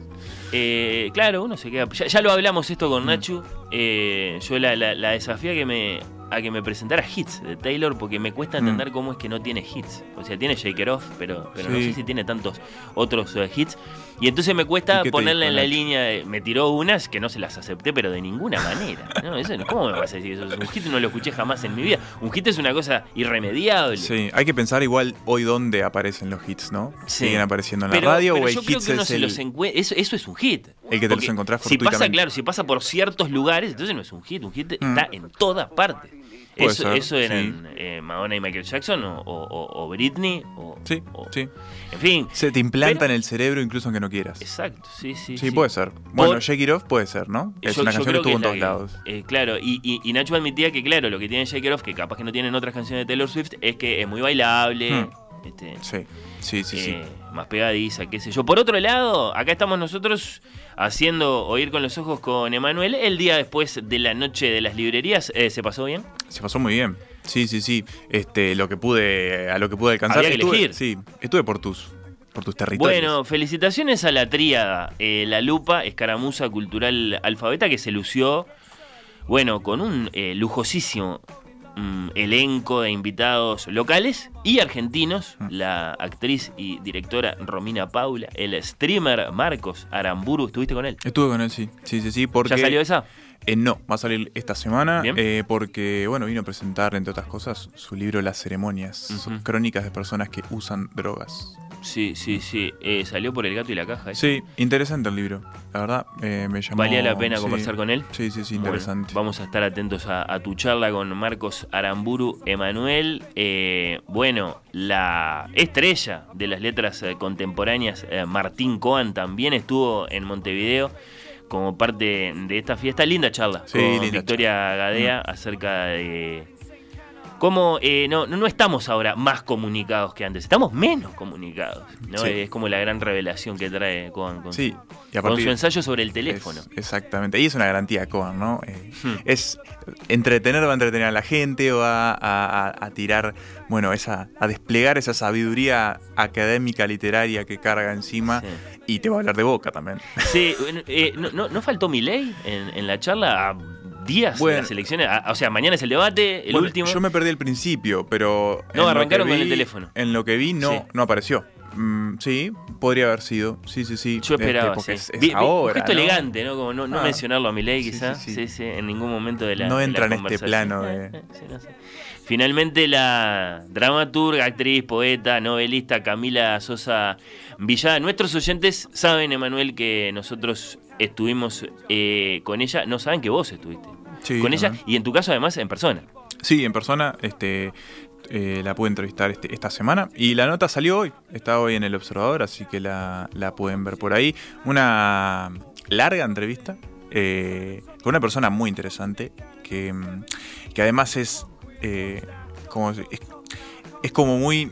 Eh, claro, uno se queda. Ya, ya lo hablamos esto con Nachu. eh, yo la, la, la desafía que me, a que me presentara hits de Taylor porque me cuesta Mm. entender cómo es que no tiene hits. O sea, tiene Shake It Off, pero, pero no sé si tiene tantos otros eh, hits. Y entonces me cuesta ¿Y qué te ponerla dijo en la línea. de- me tiró unas que no se las acepté, pero de ninguna manera. ¿no? Eso no- ¿Cómo me vas a decir eso? Un hit no lo escuché jamás en mi vida. Un hit es una cosa irremediable. Sí, hay que pensar igual hoy dónde aparecen los hits, ¿no? Sí. ¿Siguen apareciendo en Pero, la radio pero o el yo creo hits que uno es se el... los eso, eso es un hit. El que te los encontrás Si pasa, fortuitamente. claro, si pasa por ciertos lugares, entonces no es un hit. Un hit Mm. está en todas partes. Puede Eso, ser, eso eran eh, Madonna y Michael Jackson o, o- o- o Britney. O, Sí, o- sí. En fin. Se te implanta Pero- en el cerebro incluso aunque no quieras. Exacto, sí, sí. Sí, puede ser. Bueno, Shake It Off puede ser, ¿no? Es Yo- una yo canción que estuvo en todos la lados. eh, claro, y, y, y Nacho admitía que, claro, lo que tiene Shake It Off, que capaz que no tienen otras canciones de Taylor Swift, es que es muy bailable. Hmm. Este, Sí, sí, sí, sí. eh, más pegadiza, qué sé yo. Por otro lado, acá estamos nosotros haciendo Oír con los Ojos con Emanuel. El día después de la noche de las librerías, eh, ¿se pasó bien? Se pasó muy bien. Sí, sí, sí. Este, lo que pude, a lo que pude alcanzar. Había que estuve, elegir. Sí, estuve por tus, por tus territorios. Bueno, felicitaciones a la tríada, eh, La Lupa, Escaramuza Cultural Alfabeta, que se lució, bueno, con un eh, lujosísimo mm, elenco de invitados locales y argentinos, Mm. la actriz y directora Romina Paula, el streamer Marcos Aramburu, ¿estuviste con él? Estuve con él, sí. Sí, sí, sí. Porque, ¿Ya salió esa? Eh, no, va a salir esta semana eh, porque, bueno, vino a presentar, entre otras cosas, su libro Las Ceremonias, crónicas de personas que usan drogas. Sí, sí, sí. eh, salió por el gato y la caja. ¿eh? Sí, interesante el libro. La verdad, eh, me llamó... ¿Valía la pena sí. conversar con él? Sí, sí, sí, Bueno, interesante. vamos a estar atentos a, a tu charla con Marcos Aramburu Emanuel. Eh, bueno, la estrella de las letras eh, contemporáneas, Martín Coan, también estuvo en Montevideo como parte de esta fiesta. Linda charla Sí, con linda Mm. Victoria Gadea acerca de cómo eh, no, no no estamos ahora más comunicados que antes, estamos menos comunicados. ¿no? Sí. Es como la gran revelación que trae Coan con, Sí, y con aparte su ensayo sobre el teléfono. Es- exactamente. Y es una garantía Cohen, ¿no? Eh, Hmm. Es entretener, va a entretener a la gente, va a, a- a tirar, bueno, esa, a desplegar esa sabiduría académica, literaria que carga encima Sí. y te va a hablar de boca también. Sí, (laughs) eh, no, no, no faltó Milei en, en la charla a días Bueno. de las elecciones. O sea, mañana es el debate, el Bueno, último. Yo me perdí el principio, pero. No, arrancaron con el teléfono. En lo que vi, no, Sí. no apareció. Mm, sí, podría haber sido. Sí, sí, sí. Yo Este, esperaba, porque sí. es, es Vi- ahora, un gesto ¿no? elegante, ¿no? Como no, no Ah. mencionarlo a Milei, Sí, quizás. sí, Sí, en ningún momento de la No entra en este plano de- (laughs) sí, no sé. Finalmente la dramaturga, actriz, poeta, novelista Camila Sosa Villada. Nuestros oyentes saben, Emanuel, que nosotros estuvimos eh, con ella. No saben que vos estuviste Sí, con ella y en tu caso además en persona. Sí, en persona, este, eh, la pude entrevistar este- esta semana y la nota salió hoy, está hoy en el Observador, así que la, la pueden ver por ahí. Una larga entrevista eh, con una persona muy interesante que, mm, que además es, eh, como, es, es como muy,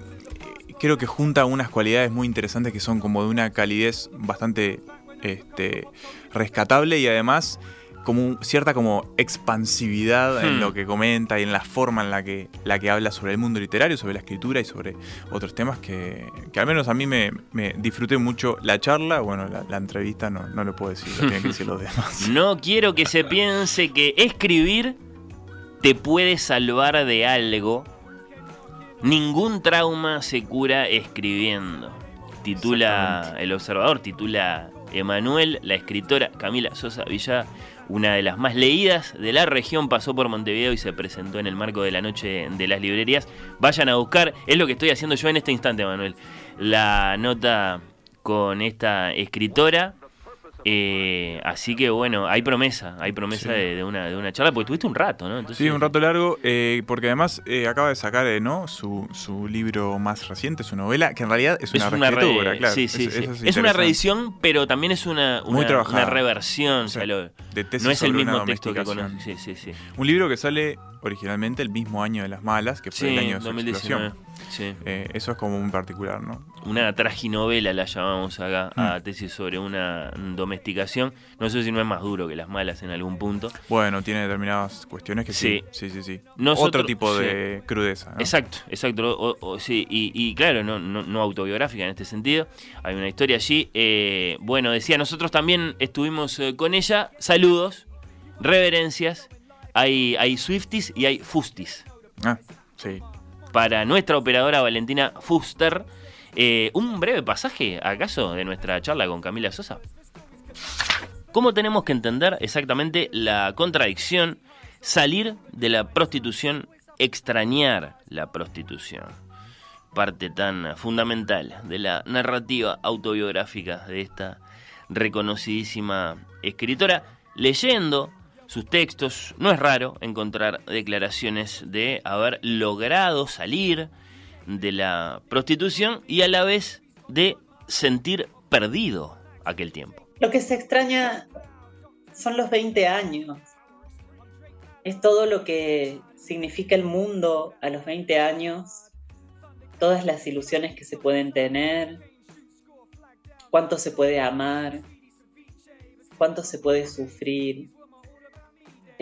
creo que junta unas cualidades muy interesantes que son como de una calidez bastante este, rescatable y además como cierta como expansividad en Hmm. lo que comenta y en la forma en la que, la que habla sobre el mundo literario, sobre la escritura y sobre otros temas que, que al menos a mí me, me disfruté mucho la charla, bueno, la, la entrevista no, no lo puedo decir, lo tienen que decir los demás. (laughs) No quiero que se piense que escribir te puede salvar de algo. Ningún trauma se cura escribiendo. Titula El Observador, titula Emanuel, la escritora Camila Sosa Villada, una de las más leídas de la región, pasó por Montevideo y se presentó en el marco de la noche de las librerías. Vayan a buscar, es lo que estoy haciendo yo en este instante, Manuel, la nota con esta escritora. Eh, así que bueno, hay promesa, hay promesa Sí. de, de una, de una charla, porque tuviste un rato, ¿no? Entonces, Sí, un rato largo, eh, porque además eh, acaba de sacar eh, ¿no? su, su libro más reciente, su novela, que en realidad es una Es una, re- claro. sí, sí, Eso- sí. eso es una reedición, pero también es una, Muy una, una reversión. O sea, lo- De tesis no es el mismo texto que conozco. Sí, sí, sí. Un libro que sale originalmente el mismo año de las malas, que fue el año de su 2019. explosión. Sí. Eh, eso es como muy particular, ¿no? Una traginovela la llamamos acá Mm. a tesis sobre una domesticación. No sé si no es más duro que las malas en algún punto. Bueno, tiene determinadas cuestiones que sí. Sí, sí, sí. Nosotros- Otro tipo sí. de crudeza. ¿no? Exacto, exacto. o- o- sí, y, y claro, no, no, no autobiográfica en este sentido. Hay una historia allí. Eh, bueno, decía, nosotros también estuvimos eh, con ella. Saludos, reverencias. Hay, hay Swifties y hay Fustis. Ah, sí. Para nuestra operadora Valentina Fuster, eh, un breve pasaje, acaso, de nuestra charla con Camila Sosa. ¿Cómo tenemos que entender exactamente la contradicción salir de la prostitución, extrañar la prostitución? Parte tan fundamental de la narrativa autobiográfica de esta reconocidísima escritora. Leyendo sus textos, no es raro encontrar declaraciones de haber logrado salir de la prostitución y a la vez de sentir perdido aquel tiempo. Lo que se extraña son los 20 años. Es todo lo que significa el mundo a los 20 años, todas las ilusiones que se pueden tener, cuánto se puede amar, cuánto se puede sufrir,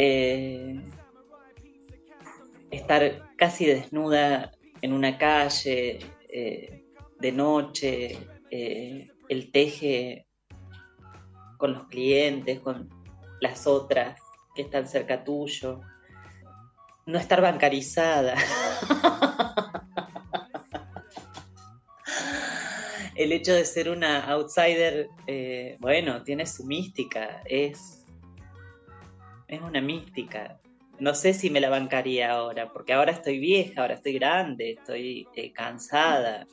eh, estar casi desnuda en una calle eh, de noche, eh, el teje con los clientes, con las otras que están cerca tuyo, no estar bancarizada. (laughs) El hecho de ser una outsider, bueno, tiene su mística, es, es una mística. No sé si me la bancaría ahora, porque ahora estoy vieja, ahora estoy grande, estoy eh, cansada,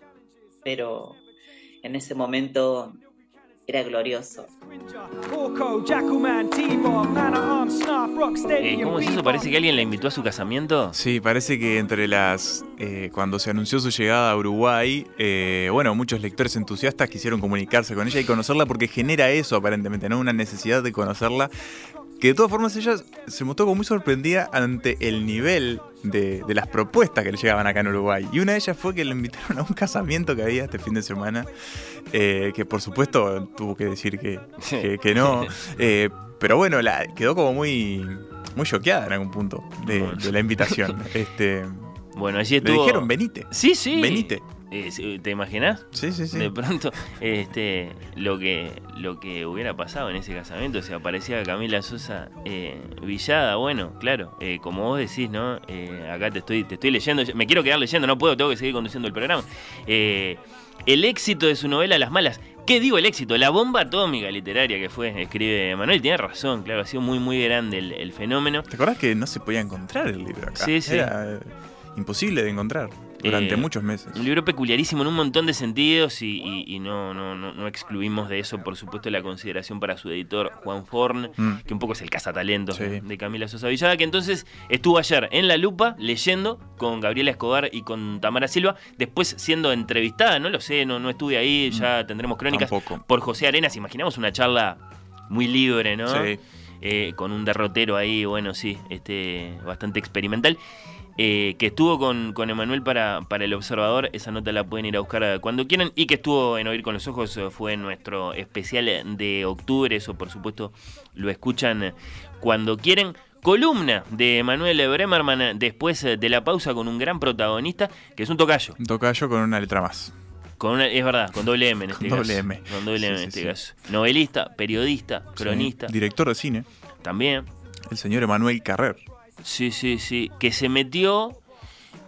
pero en ese momento era glorioso. Eh, ¿Cómo es eso? Parece que alguien la invitó a su casamiento. Sí, parece que entre las. eh, cuando se anunció su llegada a Uruguay, eh, bueno, muchos lectores entusiastas quisieron comunicarse con ella y conocerla porque genera eso aparentemente, ¿no? Una necesidad de conocerla. Que de todas formas ella se mostró como muy sorprendida ante el nivel de, de las propuestas que le llegaban acá en Uruguay. Y una de ellas fue que le invitaron a un casamiento que había este fin de semana, eh, que por supuesto tuvo que decir que, que, que no. (laughs) Eh, pero bueno, la, quedó como muy, muy choqueada en algún punto de, de la invitación. (laughs) Este, Bueno, allí le estuvo. dijeron, venite. Sí, sí. Venite. Eh, ¿Te imaginas? Sí, sí, sí. De pronto, este, lo que, lo que hubiera pasado en ese casamiento, si aparecía Camila Sosa eh, Villada, bueno, claro, eh, como vos decís, ¿no? Acá te estoy, te estoy leyendo, me quiero quedar leyendo, no puedo, tengo que seguir conduciendo el programa. El éxito de su novela Las Malas. ¿Qué digo el éxito? La bomba atómica literaria que fue, escribe Manuel, tiene razón, claro, ha sido muy, muy grande el, el fenómeno. ¿Te acordás que no se podía encontrar el libro acá? Sí, sí. Era imposible de encontrar durante Eh, muchos meses. Un libro peculiarísimo en un montón de sentidos y, y- y no, no, no, no excluimos de eso, por supuesto, la consideración para su editor Juan Forn, Mm. que un poco es el cazatalentos Sí. de, Camila Sosa Villada, que entonces estuvo ayer en La Lupa leyendo con Gabriela Escobar y con Tamara Silva, después siendo entrevistada, no lo sé, no, no estuve ahí, ya tendremos crónicas, Mm. Tampoco. por José Arenas, imaginamos una charla muy libre, ¿no? Sí. Eh, con un derrotero ahí, bueno, sí, este, bastante experimental. Eh, que estuvo con, con Emanuel para, para El Observador, esa nota la pueden ir a buscar cuando quieran, y que estuvo en Oír con los Ojos, eh, fue nuestro especial de octubre, eso por supuesto lo escuchan cuando quieren. Columna de Emanuel Bremerman eh, después de la pausa con un gran protagonista, que es un tocayo. Un tocayo con una letra más. Con una- es verdad, con doble M en (laughs) este Con caso. doble M. Con doble Sí, M sí, en este sí. caso. Novelista, periodista, cronista. Director de cine, también. el señor Emanuel Carrer. Sí, sí, sí. Que se metió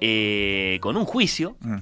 eh, con un juicio Mm.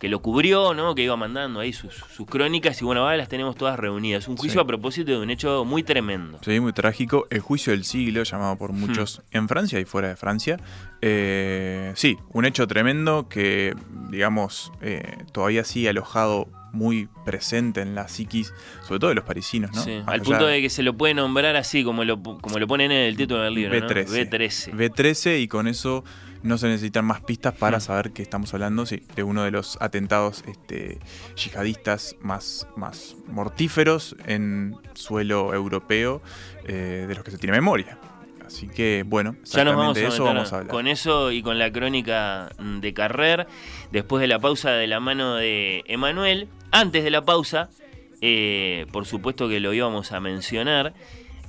que lo cubrió, ¿no? Que iba mandando ahí sus, sus crónicas y bueno, ahora las tenemos todas reunidas. Un juicio Sí. a propósito de un hecho muy tremendo. Sí, muy trágico. El juicio del siglo, llamado por muchos en Francia y fuera de Francia. Eh, sí, un hecho tremendo que, digamos, eh, todavía sigue alojado muy presente en la psiquis, sobre todo de los parisinos, ¿no? Sí, al punto de que se lo puede nombrar así, como lo, como lo ponen en el título del libro. ¿no? B13. B13. B13 y con eso no se necesitan más pistas para Mm. saber que estamos hablando sí, de uno de los atentados este, yihadistas más, más mortíferos en suelo europeo eh, de los que se tiene memoria. Así que, bueno, Ya nos vamos de eso vamos a hablar. con eso y con la crónica de Carrer, después de la pausa de la mano de Emanuel. Antes de la pausa, eh, por supuesto que lo íbamos a mencionar,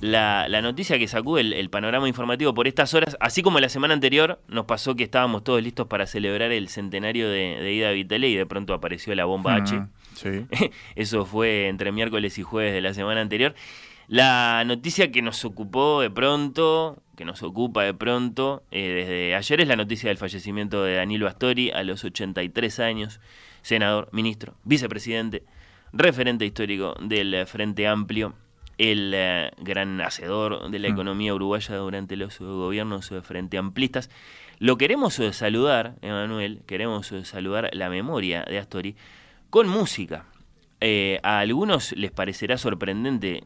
la, la noticia que el, el panorama informativo por estas horas, así como la semana anterior nos pasó que estábamos todos listos para celebrar el centenario de, de Ida Vitale y de pronto apareció la bomba H. Mm, sí. (laughs) Eso fue entre miércoles y jueves de la semana anterior. La noticia que nos ocupó de pronto, que nos ocupa de pronto, eh, desde ayer es la noticia del fallecimiento de Danilo Astori a los 83 años, senador, ministro, vicepresidente, referente histórico del eh, Frente Amplio, el eh, gran hacedor de la Mm. economía uruguaya durante los gobiernos eh, frente amplistas. Lo queremos saludar, Emanuel, queremos saludar la memoria de Astori con música. Eh, a algunos les parecerá sorprendente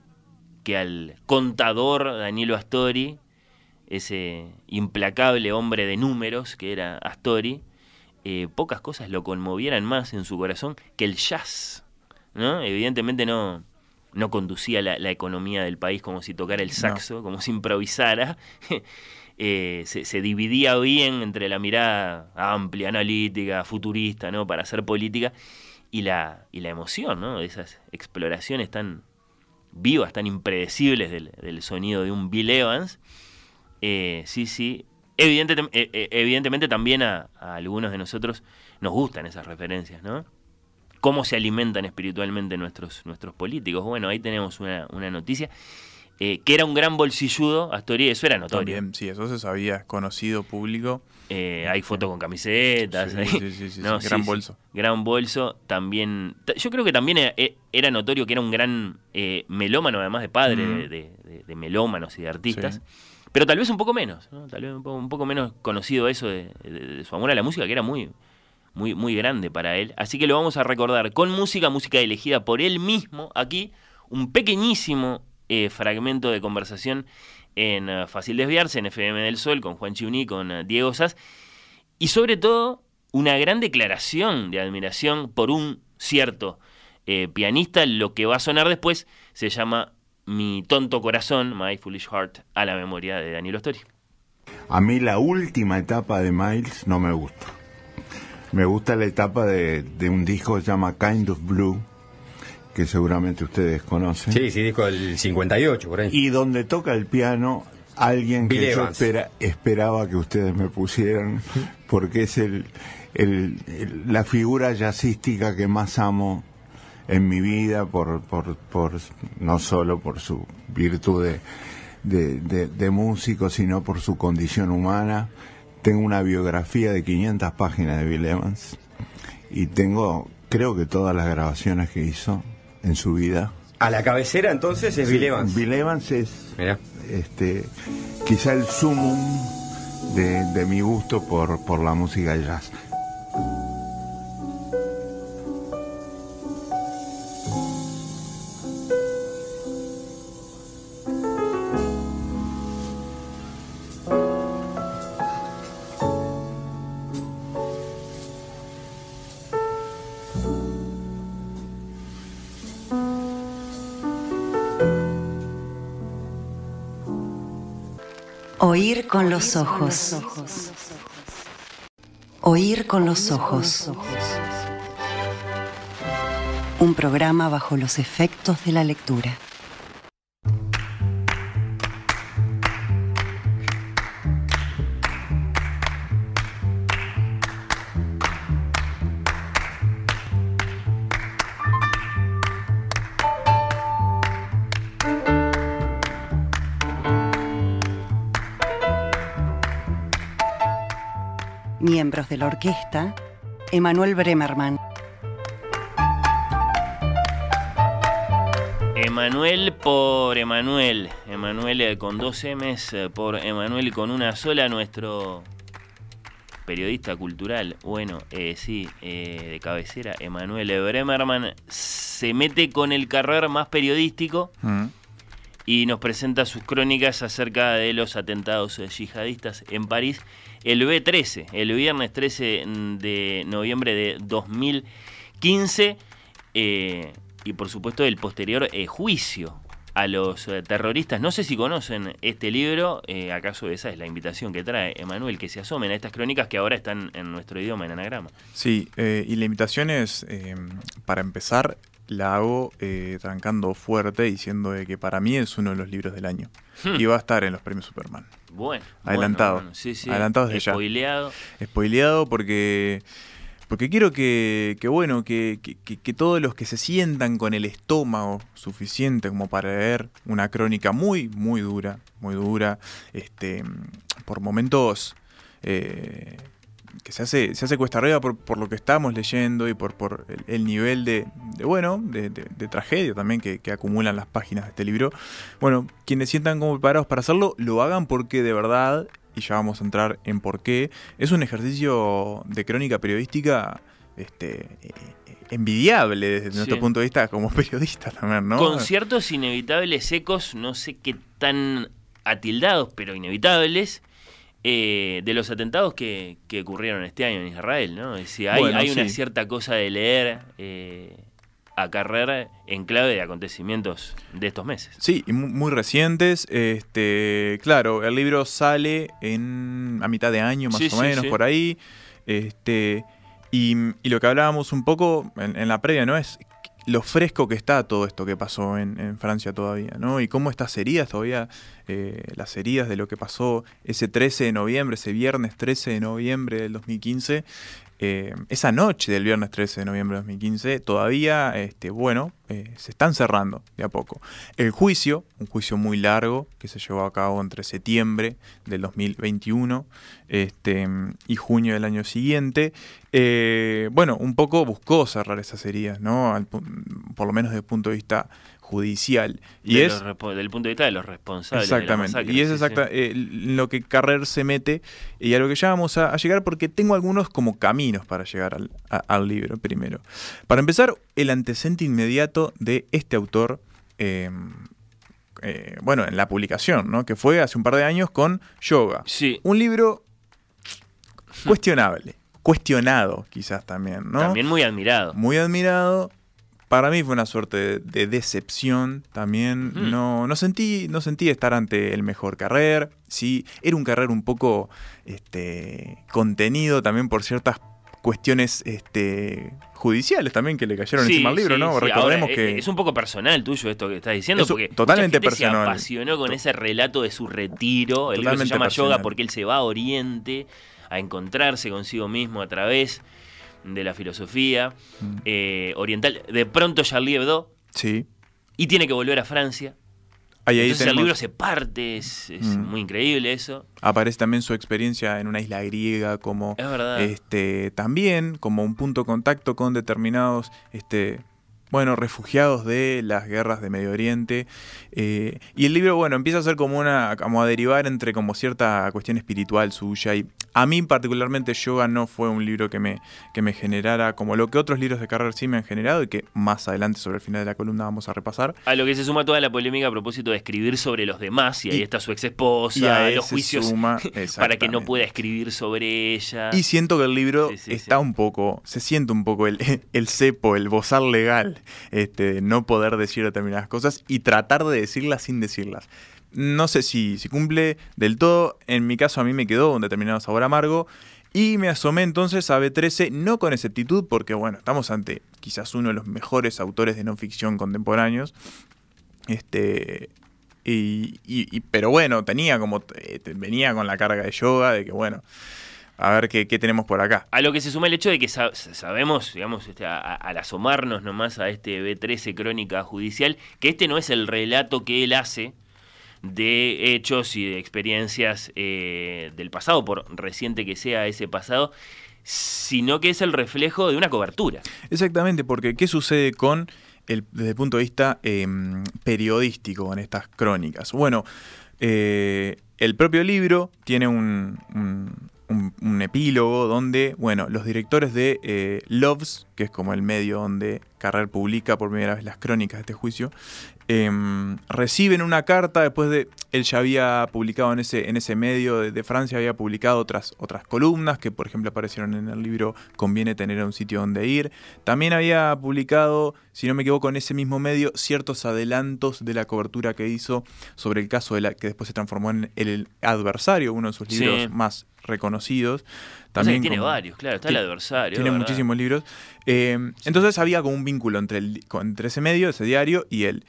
que al contador Danilo Astori, ese implacable hombre de números que era Astori, eh, pocas cosas lo conmovieran más en su corazón que el jazz. ¿no? Evidentemente no, no conducía la, la economía del país como si tocara el saxo, como si improvisara. (laughs) Eh, se, se dividía bien entre la mirada amplia, analítica, futurista, ¿no? para hacer política, y la, y la emoción ¿no? de esas exploraciones tan vivas, tan impredecibles del, del sonido de un Bill Evans. Eh, sí, sí. Evidente, eh, eh, evidentemente también a, a algunos de nosotros nos gustan esas referencias, ¿no? Cómo se alimentan espiritualmente nuestros, nuestros políticos. Bueno, ahí tenemos una, una noticia. Eh, que era un gran bolsilludo, Astori, eso era notorio. También, sí, eso se sabía, conocido público. Eh, hay fotos con camisetas. Sí, ahí. sí, sí, sí, (laughs) No, gran bolso. Gran bolso. También. ta- Yo creo que también era, era notorio que era un gran eh, melómano, además de padre Mm. de, de- de- de melómanos y de artistas. Pero tal vez un poco menos, ¿no? Tal vez un poco, menos conocido eso de, de- su amor a la música, que era muy, muy, muy grande para él. Así que lo vamos a recordar con música, música elegida por él mismo. Aquí, un pequeñísimo eh, fragmento de conversación en eh, Fácil Desviarse, en FM del Sol, con Juan Chiuní, con eh, Diego Sass. Y sobre todo, una gran declaración de admiración por un cierto pianista. Lo que va a sonar después se llama Mi tonto corazón, My Foolish Heart, a la memoria de Danilo Story. A mí la última etapa de Miles no me gusta. Me gusta la etapa de, de un disco que se llama Kind of Blue, que seguramente ustedes conocen. Sí, sí, disco del 58, por ahí. Y donde toca el piano alguien Bill que yo espera- esperaba que ustedes me pusieran, porque es el, el- el- la figura jazzística que más amo en mi vida, por, por, por no solo por su virtud de, de, de- de músico, sino por su condición humana. Tengo una biografía de 500 páginas de Bill Evans y tengo, creo que todas las grabaciones que hizo en su vida. A la cabecera entonces es Bill Evans. Bill Evans es Mirá. este, quizá el sumum de, de mi gusto por, por la música jazz. Con los ojos. Oír con los ojos. Un programa bajo los efectos de la lectura. miembros de la orquesta, Emanuel Bremerman. Emanuel por Emanuel, Emanuel eh, con dos M's eh, por Emanuel con una sola, nuestro periodista cultural, bueno, eh, sí, eh, de cabecera, Emanuel Bremerman, se mete con el carrer más periodístico. Mm y nos presenta sus crónicas acerca de los atentados eh, yihadistas en París el B13, el viernes 13 de noviembre de 2015 eh, y por supuesto el posterior eh, juicio a los terroristas. No sé si conocen este libro, acaso esa es la invitación que trae Emanuel, que se asomen a estas crónicas que ahora están en nuestro idioma, en anagrama. Sí, y la invitación es, para empezar, la hago eh, trancando fuerte diciendo de que para mí es uno de los libros del año. Hmm. Y va a estar en los premios Superman. Bueno, Adelantado. bueno, bueno, sí, sí, Adelantado desde ya. spoileado. Spoileado porque, porque quiero que, que bueno, que- que todos los que se sientan con el estómago suficiente como para leer una crónica muy, muy dura, muy dura, este, por momentos eh, que se hace, se hace cuesta arriba por, por lo que estamos leyendo y por, por el, el nivel de, de, bueno, de, de- de tragedia también que, que acumulan las páginas de este libro. Bueno, quienes sientan como preparados para hacerlo, lo hagan porque de verdad, y ya vamos a entrar en por qué, es un ejercicio de crónica periodística este, eh, eh, envidiable desde Sí. nuestro punto de vista como (laughs) periodista también, ¿no? Conciertos inevitables secos, no sé qué tan atildados, pero inevitables, eh, de los atentados que, que ocurrieron este año en Israel, ¿no? Es decir, hay, Bueno, hay una cierta cosa de leer eh, a carrera en clave de acontecimientos de estos meses. Sí, y mu- muy recientes. Este, claro, el libro sale en a mitad de año, más Sí, o sí, menos, por ahí. Este, y, y lo que hablábamos un poco en, en la previa, ¿no? Es lo fresco que está todo esto que pasó en, Francia todavía, ¿no? Y cómo estas heridas todavía, eh, las heridas de lo que pasó ese 13 de noviembre, ese viernes 13 de noviembre del 2015, eh, esa noche del viernes 13 de noviembre de 2015, todavía, este, bueno, eh, se están cerrando de a poco. El juicio, un juicio muy largo que se llevó a cabo entre septiembre del 2021 este, y junio del año siguiente, eh, bueno, un poco buscó cerrar esas heridas, ¿no? Por lo menos desde el punto de vista judicial. Y De es respo- del punto de vista de los responsables. de la Exactamente. y es exacta, eh, lo que Carrer se mete y a lo que ya vamos a, a llegar porque tengo algunos como caminos para llegar al, a- al libro primero. Para empezar, el antecedente inmediato de este autor, eh, eh, bueno, en la publicación, ¿no? que fue hace un par de años con Yoga. Sí. Un libro cuestionable, cuestionado quizás también, ¿no? También muy admirado. Muy admirado. Para mí fue una suerte de, de decepción también. Mm. No, no, sentí, no sentí estar ante el mejor carrer. Sí, era un carrer un poco este, contenido también por ciertas cuestiones este, judiciales también que le cayeron Sí, encima al libro, sí, ¿no? sí. Recordemos Ahora, que... Es un poco personal tuyo esto que estás diciendo, Es un- porque totalmente mucha gente personal. se apasionó con ese relato de su retiro. El libro se Totalmente llama personal. Yoga porque él se va a Oriente a encontrarse consigo mismo a través de la filosofía Mm. eh, oriental. De pronto Charlie Hebdo Sí. y tiene que volver a Francia. Ahí, ahí Entonces el libro se parte, es, es Mm. muy increíble eso. Aparece también su experiencia en una isla griega como Es verdad. este también como un punto de contacto con determinados este bueno refugiados de las guerras de Medio Oriente. Eh, y el libro bueno empieza a ser como una como a derivar entre como cierta cuestión espiritual suya. Y a mí particularmente yoga no fue un libro que me que me generara como lo que otros libros de Carrer sí me han generado y que más adelante sobre el final de la columna vamos a repasar. A lo que se suma toda la polémica a propósito de escribir sobre los demás, y ahí Y- está su ex esposa, a los juicios suma- (laughs) para que no pueda escribir sobre ella. Y siento que el libro Sí, sí, está sí. un poco, se siente un poco el, (laughs) el cepo, el bozal legal, este, no poder decir determinadas cosas y tratar de decirlas sin decirlas. No sé si, si cumple del todo, en mi caso a mí me quedó un determinado sabor amargo y me asomé entonces a B13, no con exactitud, porque bueno, estamos ante quizás uno de los mejores autores de no ficción contemporáneos, este, y- pero bueno, tenía como, eh, venía con la carga de yoga, de que bueno, a ver qué, qué tenemos por acá. A lo que se suma el hecho de que sa- sabemos, digamos, este, a- a- al asomarnos nomás a este B13 Crónica Judicial, que este no es el relato que él hace de hechos y de experiencias eh, del pasado, por reciente que sea ese pasado, sino que es el reflejo de una cobertura. Exactamente, porque ¿qué sucede con el, desde el punto de vista eh, periodístico en estas crónicas. Bueno, eh, el propio libro tiene un, un- un- epílogo donde, bueno, los directores de eh, Loves, que es como el medio donde Carrer publica por primera vez las crónicas de este juicio, em, reciben una carta después de él ya había publicado en ese en ese medio de, de Francia había publicado otras otras columnas que por ejemplo aparecieron en el libro conviene tener un sitio donde ir también había publicado si no me equivoco en ese mismo medio ciertos adelantos de la cobertura que hizo sobre el caso de la que después se transformó en el adversario uno de sus Sí. libros más reconocidos también tiene como- varios, claro, está el adversario. tiene muchísimos libros. Eh, entonces había como un vínculo entre, el, entre ese medio, ese diario y él.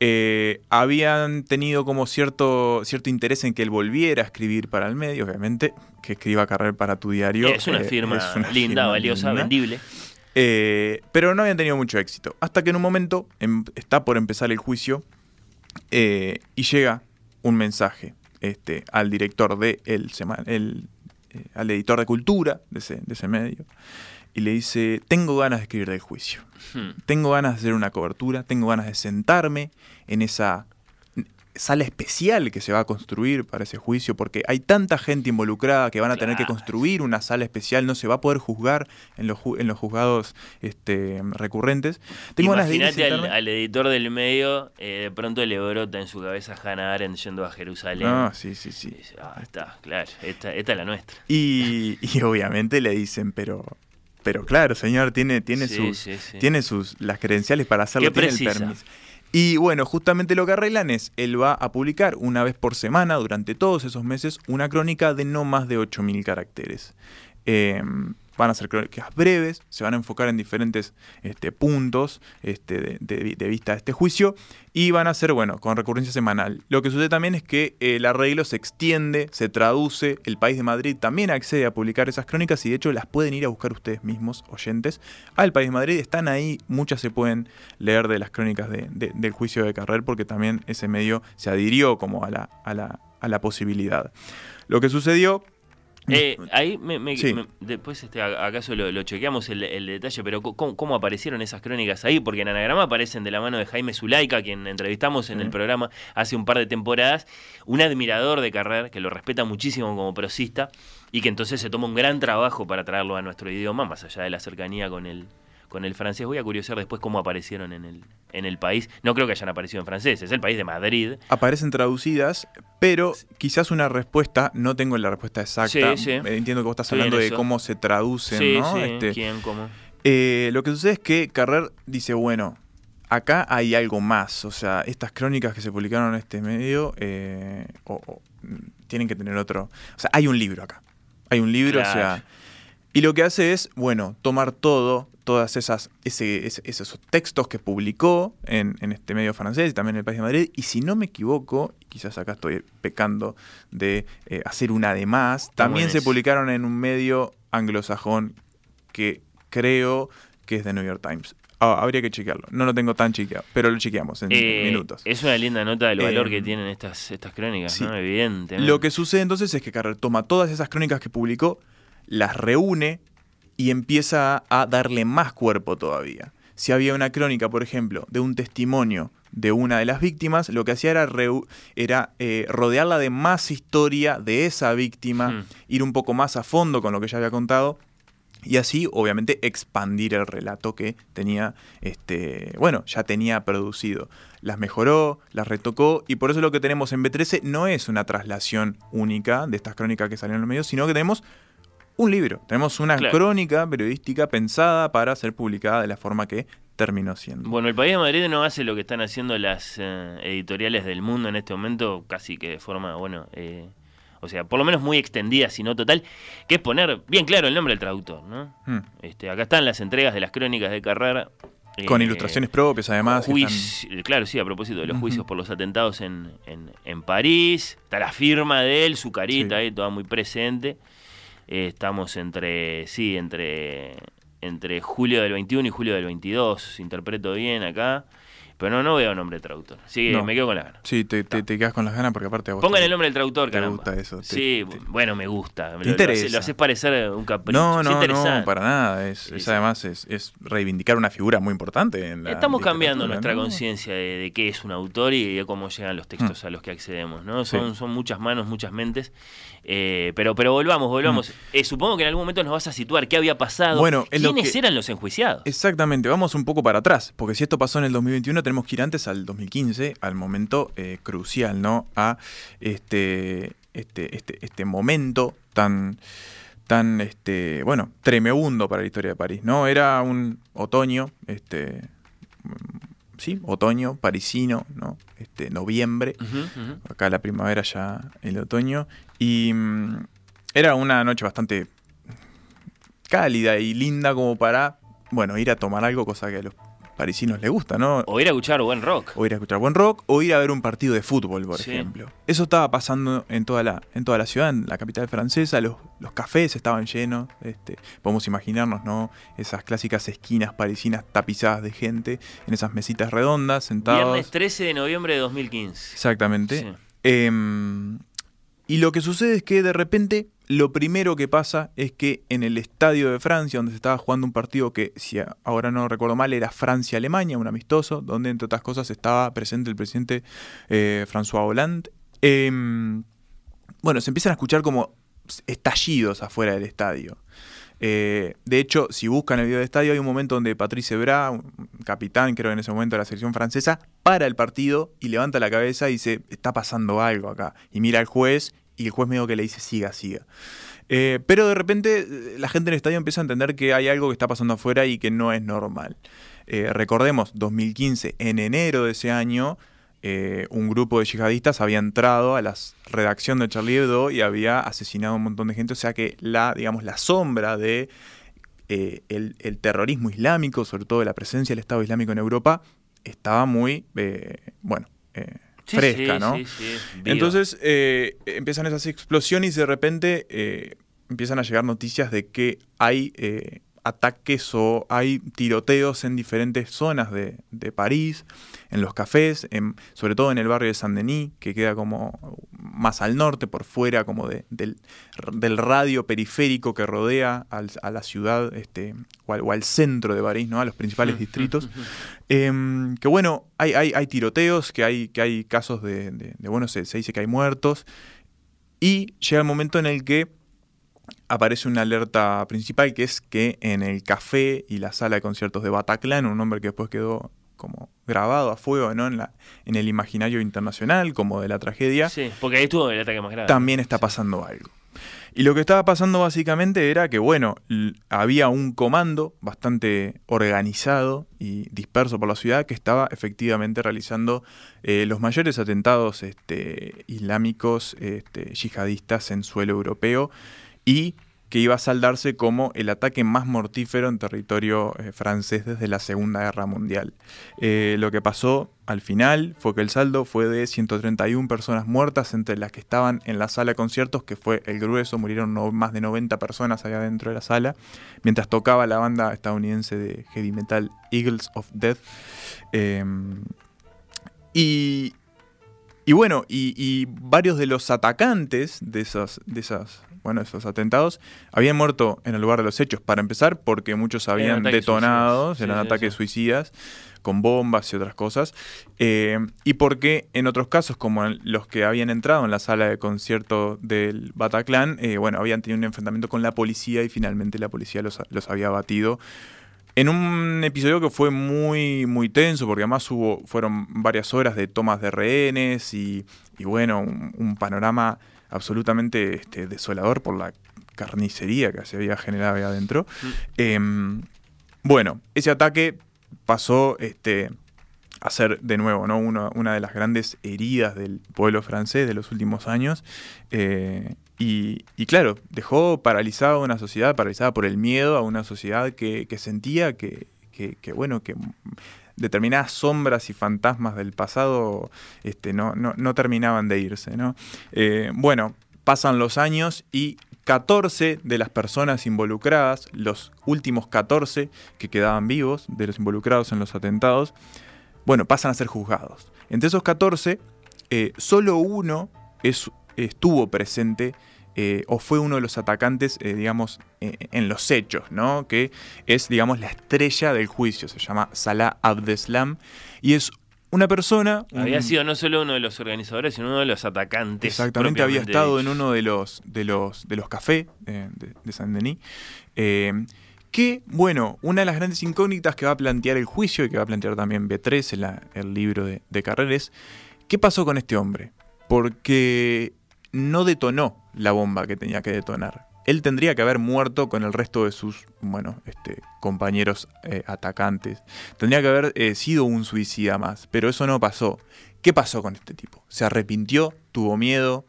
Eh, habían tenido como cierto, cierto interés en que él volviera a escribir para el medio, obviamente, que escriba Carrer para tu diario. Es una eh, firma es una linda, firma valiosa, linda. vendible. Eh, pero no habían tenido mucho éxito. Hasta que en un momento em- está por empezar el juicio eh, y llega un mensaje este, al director de el, el, eh, al editor de cultura de ese, de ese medio y le dice, tengo ganas de escribir del juicio. Hmm. Tengo ganas de hacer una cobertura, tengo ganas de sentarme en esa sala especial que se va a construir para ese juicio, porque hay tanta gente involucrada que van a tener que construir una sala especial, no se va a poder juzgar en los, ju- en los juzgados este, recurrentes. Tengo Imagínate al, al editor del medio, eh, de pronto le brota en su cabeza Hannah Arendt yendo a Jerusalén. Ah, sí, sí, sí. Dice, ah, está, claro, esta, esta es la nuestra. Y, y obviamente le dicen, pero, pero claro, señor, tiene, tiene Sí, sus, sí, sí. tiene sus las credenciales para hacerlo, ¿Qué tiene el permiso. Y bueno, justamente lo que arreglan es, él va a publicar una vez por semana durante todos esos meses una crónica de no más de 8.000 caracteres. Eh, van a ser crónicas breves, se van a enfocar en diferentes este, puntos este, de, vista de este juicio y van a ser, bueno, con recurrencia semanal. Lo que sucede también es que el arreglo se extiende, se traduce, el País de Madrid también accede a publicar esas crónicas y de hecho las pueden ir a buscar ustedes mismos, oyentes, al País de Madrid. Están ahí, muchas se pueden leer de las crónicas de- de- del juicio de Carrer porque también ese medio se adhirió como a la, a la, a la posibilidad. Lo que sucedió... Eh, ahí me, me- Sí. me- después este, acaso lo, lo chequeamos el, el detalle, pero ¿cómo, cómo aparecieron esas crónicas ahí? Porque en Anagrama aparecen de la mano de Jaime Zulaika, quien entrevistamos en el programa hace un par de temporadas, un admirador de Carrer, que lo respeta muchísimo como prosista, y que entonces se toma un gran trabajo para traerlo a nuestro idioma, más allá de la cercanía con el, con el francés. Voy a curiosar después cómo aparecieron en el, en el país. No creo que hayan aparecido en francés, es el país de Madrid. aparecen traducidas, pero quizás una respuesta, no tengo la respuesta exacta. Sí, sí. Eh, Entiendo que vos estás Estoy hablando de cómo se traducen, Sí, ¿no? Este, ¿quién, cómo? eh, lo que sucede es que Carrer dice, bueno, acá hay algo más. O sea, estas crónicas que se publicaron en este medio eh, o- o, tienen que tener otro. O sea, hay un libro acá. Hay un libro, o sea. Y lo que hace es, bueno, tomar todo, ese- ese- esos textos que publicó en, en este medio francés y también en el País de Madrid. Y si no me equivoco, quizás acá estoy pecando de eh, hacer una de más, también se publicaron en un medio anglosajón que creo que es de New York Times. Ah, habría que chequearlo. No lo tengo tan chequeado, pero lo chequeamos en Eh, minutos. Es una linda nota del Eh, valor que tienen estas, estas crónicas, sí. ¿no? Evidentemente. Lo que sucede entonces es que Carrer toma todas esas crónicas que publicó, las reúne y empieza a, darle más cuerpo todavía. Si había una crónica, por ejemplo, de un testimonio de una de las víctimas, lo que hacía era, era eh, rodearla de más historia de esa víctima, Hmm. ir un poco más a fondo con lo que ya había contado y así obviamente expandir el relato que tenía este bueno ya tenía producido las mejoró las retocó y por eso lo que tenemos en B13 no es una traslación única de estas crónicas que salieron en los medios sino que tenemos un libro tenemos una Claro. crónica periodística pensada para ser publicada de la forma que terminó siendo Bueno, el País de Madrid no hace lo que están haciendo las eh, editoriales del mundo en este momento, casi que de forma, bueno, eh, o sea, por lo menos muy extendida, si no total, que es poner bien claro el nombre del traductor, ¿no? Hmm. Este, acá están las entregas de las crónicas de Carrera. con eh, ilustraciones propias además Claro, sí, a propósito de los juicios por los atentados en, en- en París. Está la firma de él, su carita Sí. ahí, toda muy presente. Eh, estamos entre, sí, entre, entre julio del 21 y julio del 22, si interpreto bien acá. Pero no, no veo nombre de traductor. Sí, No. me quedo con la gana. Sí, te, te, te quedas con las ganas porque aparte a vos Pongan te- el nombre del traductor, te caramba. gusta eso, te- sí, te- bueno, me gusta. Lo- lo, interesa. lo haces parecer un capricho. No, no, no, para nada. Es, Sí, es sí. además es, es reivindicar una figura muy importante en la Estamos cambiando nuestra ¿no? conciencia de, de qué es un autor y de cómo llegan los textos a los que accedemos, ¿no? Son, Mm. Son muchas manos, muchas mentes. Eh, pero, pero volvamos, volvamos. Eh, supongo que en algún momento nos vas a situar qué había pasado. Mm. Bueno, lo ¿Quiénes que- eran los enjuiciados? Exactamente, vamos un poco para atrás, porque si esto pasó en el 2021, tenemos que ir antes al 2015, al momento eh, crucial, ¿no? A este, este, este, este momento tan, tan, este, bueno, tremebundo para la historia de París, ¿no? Era un otoño, este, mm, sí, otoño parisino, ¿no? Este, noviembre, acá la primavera ya el otoño, y mm, era una noche bastante cálida y linda como para, bueno, ir a tomar algo, cosa que a los parisinos les gusta, ¿no? O ir a escuchar buen rock. O ir a escuchar buen rock, o ir a ver un partido de fútbol, por Sí. ejemplo. Eso estaba pasando en toda la, en toda la ciudad, en la capital francesa, los, los cafés estaban llenos, este, podemos imaginarnos, ¿no? Esas clásicas esquinas parisinas tapizadas de gente, en esas mesitas redondas, sentados. Viernes 13 de noviembre de 2015. Exactamente. Sí. Em, y lo que sucede es que de repente lo primero que pasa es que en el estadio de Francia, donde se estaba jugando un partido que, si ahora no recuerdo mal, era Francia-Alemania, un amistoso, donde entre otras cosas estaba presente el presidente eh, François Hollande. em, bueno, se empiezan a escuchar como estallidos afuera del estadio. Eh, de hecho, si buscan el video del estadio, hay un momento donde Patrice Bra, capitán, creo en ese momento de la selección francesa, para el partido y levanta la cabeza y dice, está pasando algo acá. Y mira al juez y el juez medio que le dice, siga, siga. Eh, pero de repente eh, la gente en el estadio empieza a entender que hay algo que está pasando afuera y que no es normal. Recordemos, 2015, en enero de ese año, eh, un grupo de yihadistas había entrado a la redacción de Charlie Hebdo y había asesinado a un montón de gente, o sea que la, digamos, la sombra de eh, el, el terrorismo islámico, sobre todo de la presencia del Estado Islámico en Europa, estaba muy, eh, bueno, Sí, fresca, sí, ¿no? sí. Entonces empiezan esas explosiones y de repente empiezan a llegar noticias de que hay ataques o hay tiroteos en diferentes zonas de, de París, en los cafés, en- sobre todo en el barrio de Saint-Denis, que queda como más al norte, por fuera como de- del, del radio periférico que rodea al- a la ciudad este, o, al, o al centro de París, ¿no? a los principales distritos. Em, que bueno, hay, hay, hay tiroteos, que hay, que hay casos de, de- de, bueno, se, se dice que hay muertos. Y llega el momento en el que aparece una alerta principal, que es que en el café y la sala de conciertos de Bataclan, un nombre que después quedó como grabado a fuego ¿no? en, la, en el imaginario internacional, como de la tragedia, Sí, porque ahí estuvo el ataque más grave. también está pasando algo. Y lo que estaba pasando básicamente era que, bueno, había un comando bastante organizado y disperso por la ciudad que estaba efectivamente realizando eh, los mayores atentados este, islámicos este, yihadistas en suelo europeo y que iba a saldarse como el ataque más mortífero en territorio eh, francés desde la Segunda Guerra Mundial. Eh, lo que pasó al final fue que el saldo fue de 131 personas muertas, entre las que estaban en la sala de conciertos, que fue el grueso, murieron más de 90 personas allá dentro de la sala, mientras tocaba la banda estadounidense de heavy metal Eagles of Death. Eh, y, y bueno, y, varios de los atacantes de esas, bueno, esos atentados habían muerto en el lugar de los hechos. Para empezar, porque muchos habían detonado. Sí, eran sí, ataques sí. suicidas con bombas y otras cosas. Eh, y porque en otros casos, como los que habían entrado en la sala de concierto del Bataclan, eh, bueno, habían tenido un enfrentamiento con la policía y finalmente la policía los, los había batido. En un episodio que fue muy, muy tenso, porque además hubo, fueron varias horas de tomas de rehenes y, y bueno, un, un panorama absolutamente este, desolador por la carnicería que se había generado ahí adentro. Em, bueno, ese ataque pasó este, a ser de nuevo ¿no? Uno- una de las grandes heridas del pueblo francés de los últimos años. Eh, y, y claro, dejó paralizada una sociedad, paralizada por el miedo a una sociedad que, que sentía que, que- que, bueno, que determinadas sombras y fantasmas del pasado este, no, no, no terminaban de irse. ¿no? Eh, bueno, pasan los años y 14 de las personas involucradas, los últimos 14 que quedaban vivos de los involucrados en los atentados, bueno, pasan a ser juzgados. Entre esos 14, eh, solo uno es, estuvo presente eh, o fue uno de los atacantes, eh, digamos, eh, en los hechos, ¿no? Que es, digamos, la estrella del juicio. Se llama Salah Abdeslam y es una persona. Había un- sido no solo uno de los organizadores, sino uno de los atacantes. Exactamente, había estado en uno de los, de los, de los cafés de, de Saint-Denis. que, bueno, una de las grandes incógnitas que va a plantear el juicio y que va a plantear también B3 en la- el libro de, de Carrera es, ¿qué pasó con este hombre? Porque no detonó la bomba que tenía que detonar. Él tendría que haber muerto con el resto de sus, bueno, este, compañeros eh, atacantes. Tendría que haber eh, sido un suicida más, pero eso no pasó. ¿Qué pasó con este tipo? ¿Se arrepintió? ¿Tuvo miedo?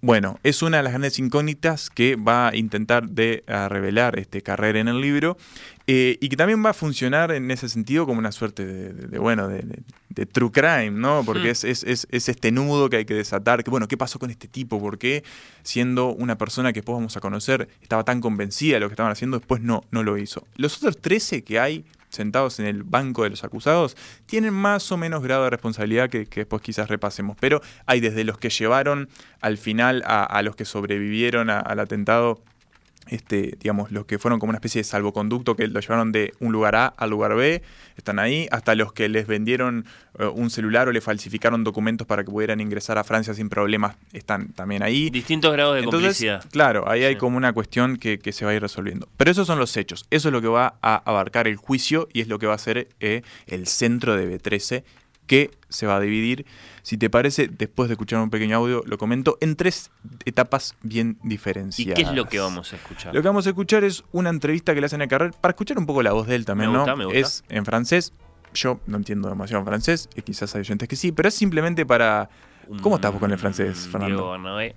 Bueno, es una de las grandes incógnitas que va a intentar de a revelar este carrera en el libro eh, y que también va a funcionar en ese sentido como una suerte de, de- de, bueno de, true crime, ¿no? Porque Hmm. es, es- es- es este nudo que hay que desatar, que bueno, ¿qué pasó con este tipo? ¿Por qué siendo una persona que después vamos a conocer estaba tan convencida de lo que estaban haciendo, después no, no lo hizo? Los otros 13 que hay sentados en el banco de los acusados tienen más o menos grado de responsabilidad que, después quizás repasemos, pero hay desde los que llevaron al final a, los que sobrevivieron al atentado, este, digamos, los que fueron como una especie de salvoconducto que lo llevaron de un lugar A al lugar B, están ahí, hasta los que les vendieron eh, un celular o le falsificaron documentos para que pudieran ingresar a Francia sin problemas, están también ahí. Distintos grados de Entonces, complicidad. claro, ahí hay como una cuestión que, que se va a ir resolviendo. Pero esos son los hechos, eso es lo que va a abarcar el juicio y es lo que va a ser eh, el centro de B13 que se va a dividir, si te parece, después de escuchar un pequeño audio, lo comento, en tres etapas bien ¿Y diferenciadas. qué es lo que vamos a escuchar? Lo que vamos a escuchar es una entrevista que le hacen a Carrer para escuchar un poco la voz de él también, Me gusta, ¿no? me gusta. Es en francés. Yo no entiendo demasiado francés, y quizás hay oyentes que sí, pero es simplemente para. ¿Cómo estás vos con el francés, Fernando? Diego Bernabé.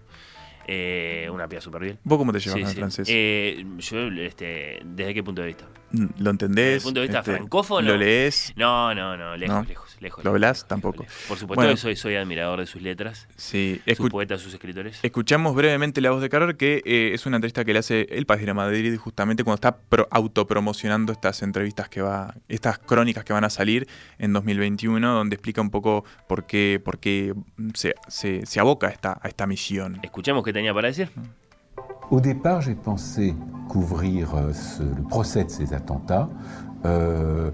Eh, una pía súper bien. ¿Vos cómo te llevas Sí, con el sí. francés? Eh, yo, este, ¿desde qué punto de vista? Mm, ¿Lo entendés? ¿Desde el punto de vista Este, francófono? ¿Lo lees? No, no, no, lejos, ¿No? lejos, lejos. ¿Lo Tampoco. lejos. Por supuesto Bueno. que soy, soy admirador de sus letras, Sí, sus poetas, sus escritores. Escuchamos brevemente la voz de Carrer, que eh, es una entrevista que le hace el País de Madrid justamente cuando está pro- autopromocionando estas entrevistas que va, estas crónicas que van a salir en 2021, donde explica un poco por qué, por qué se, se- se aboca a esta, a esta misión. Escuchemos qué tenía para decir. Au départ, j'ai pensé couvrir euh, ce- le procès de ces attentats euh,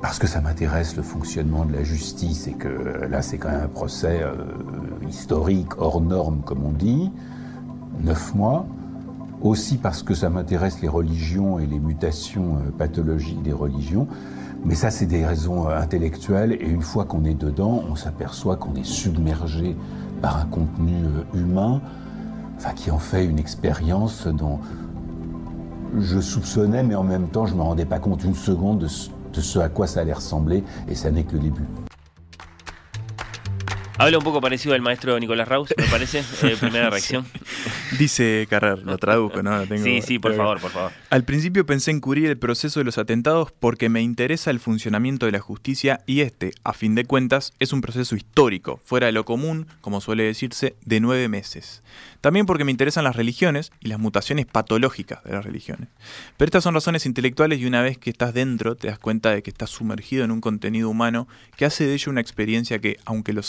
parce que ça m'intéresse le fonctionnement de la justice et que euh, là, c'est quand même un procès euh, historique, hors norme, comme on dit, neuf mois. Aussi parce que ça m'intéresse les religions et les mutations euh, pathologiques des religions. Mais ça, c'est des raisons euh, intellectuelles. Et une fois qu'on est dedans, on s'aperçoit qu'on est submergé par un contenu humain qui en fait une expérience dont je soupçonnais, mais en même temps, je ne me rendais pas compte une seconde de ce, de ce à quoi ça allait ressembler, et ça n'est que le début. Habla un poco parecido al maestro Nicolás Raus, me parece. (laughs) Eh, primera reacción. Dice Carrer, lo traduzco, ¿no? Lo tengo- Sí, sí, por favor, por favor. Al principio pensé en cubrir el proceso de los atentados porque me interesa el funcionamiento de la justicia y este, a fin de cuentas, es un proceso histórico, fuera de lo común, como suele decirse, de nueve meses. También porque me interesan las religiones y las mutaciones patológicas de las religiones. Pero estas son razones intelectuales y una vez que estás dentro te das cuenta de que estás sumergido en un contenido humano que hace de ello una experiencia que, aunque lo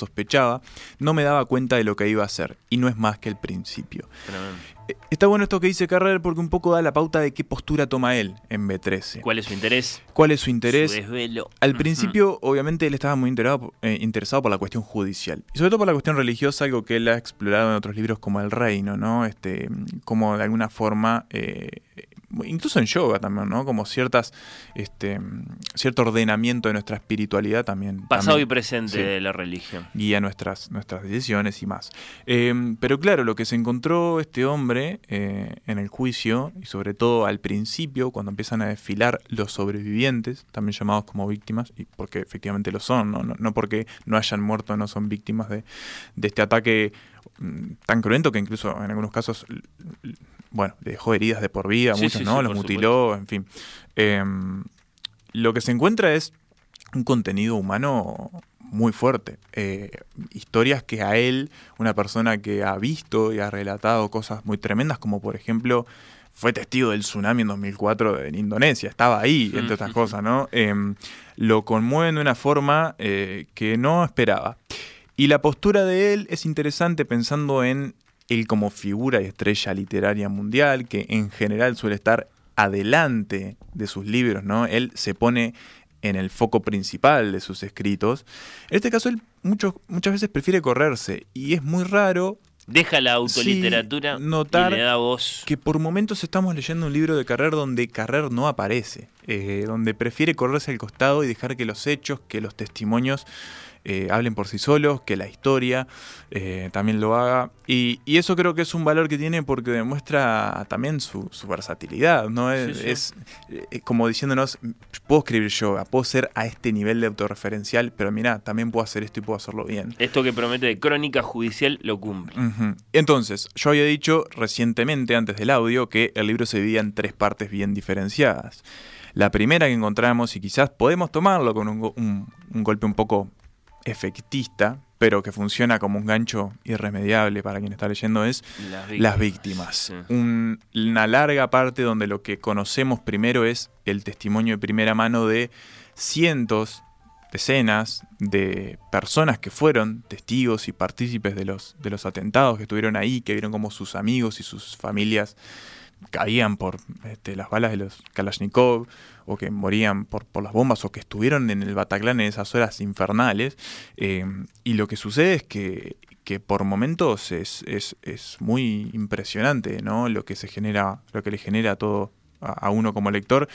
no me daba cuenta de lo que iba a hacer y no es más que el principio. Tremendo. Eh, Está bueno esto que dice Carrer porque un poco da la pauta de qué postura toma él en B13. ¿Cuál es su interés? ¿Cuál es su interés? Su desvelo. Al principio, obviamente, él estaba muy interesado, eh, interesado por la cuestión judicial. Y sobre todo por la cuestión religiosa, algo que él ha explorado en otros libros como El Reino, ¿no? Este, como de alguna forma, eh, incluso en yoga también, ¿no? Como ciertas, este, cierto ordenamiento de nuestra espiritualidad también. Pasado también, y presente sí, de la religión. guía nuestras, nuestras decisiones y más. Eh, pero claro, lo que se encontró este hombre eh, en el juicio, y sobre todo al principio, cuando empiezan a desfilar los sobrevivientes, también llamados como víctimas, y porque efectivamente lo son, no, no, no porque no hayan muerto, no son víctimas de, de este ataque mm, tan cruento que incluso en algunos casos, bueno, le dejó heridas de por vida, Sí, muchos sí, no, sí, los mutiló, en fin. Em, lo que se encuentra es un contenido humano muy fuerte. Eh, historias que a él, una persona que ha visto y ha relatado cosas muy tremendas, como por ejemplo fue testigo del tsunami en 2004 en Indonesia, estaba ahí, entre otras cosas, ¿no? Em, lo conmueven de una forma eh, que no esperaba. Y la postura de él es interesante pensando en él como figura y estrella literaria mundial, que en general suele estar adelante de sus libros, ¿no? Él se pone en el foco principal de sus escritos. En este caso, él muchas veces prefiere correrse y es muy raro. Deja la autoliteratura notar y le da voz. que por momentos estamos leyendo un libro de Carrer donde Carrer no aparece, eh, donde prefiere correrse al costado y dejar que los hechos, que los testimonios eh, hablen por sí solos, que la historia eh, también lo haga. Y, eso creo que es un valor que tiene porque demuestra también su, versatilidad, ¿no? Es, eh, como diciéndonos, puedo escribir yoga, puedo ser a este nivel de autorreferencial, pero mira, también puedo hacer esto y puedo hacerlo bien. Esto que promete de crónica judicial lo cumple. Entonces, yo había dicho recientemente, antes del audio, que el libro se dividía en tres partes bien diferenciadas. La primera que encontramos, y quizás podemos tomarlo con un golpe un poco efectista, pero que funciona como un gancho irremediable para quien está leyendo, es las víctimas. una larga parte donde lo que conocemos primero es el testimonio de primera mano de cientos, decenas de personas que fueron testigos y partícipes de los, de los atentados, que estuvieron ahí, que vieron como sus amigos y sus familias caían por este, las balas de los Kalashnikov o que morían por, por, las bombas o que estuvieron en el Bataclan en esas horas infernales. Eh, y lo que sucede es que, que por momentos es, es, es, muy impresionante ¿no? lo que se genera, lo que le genera todo a, uno como lector.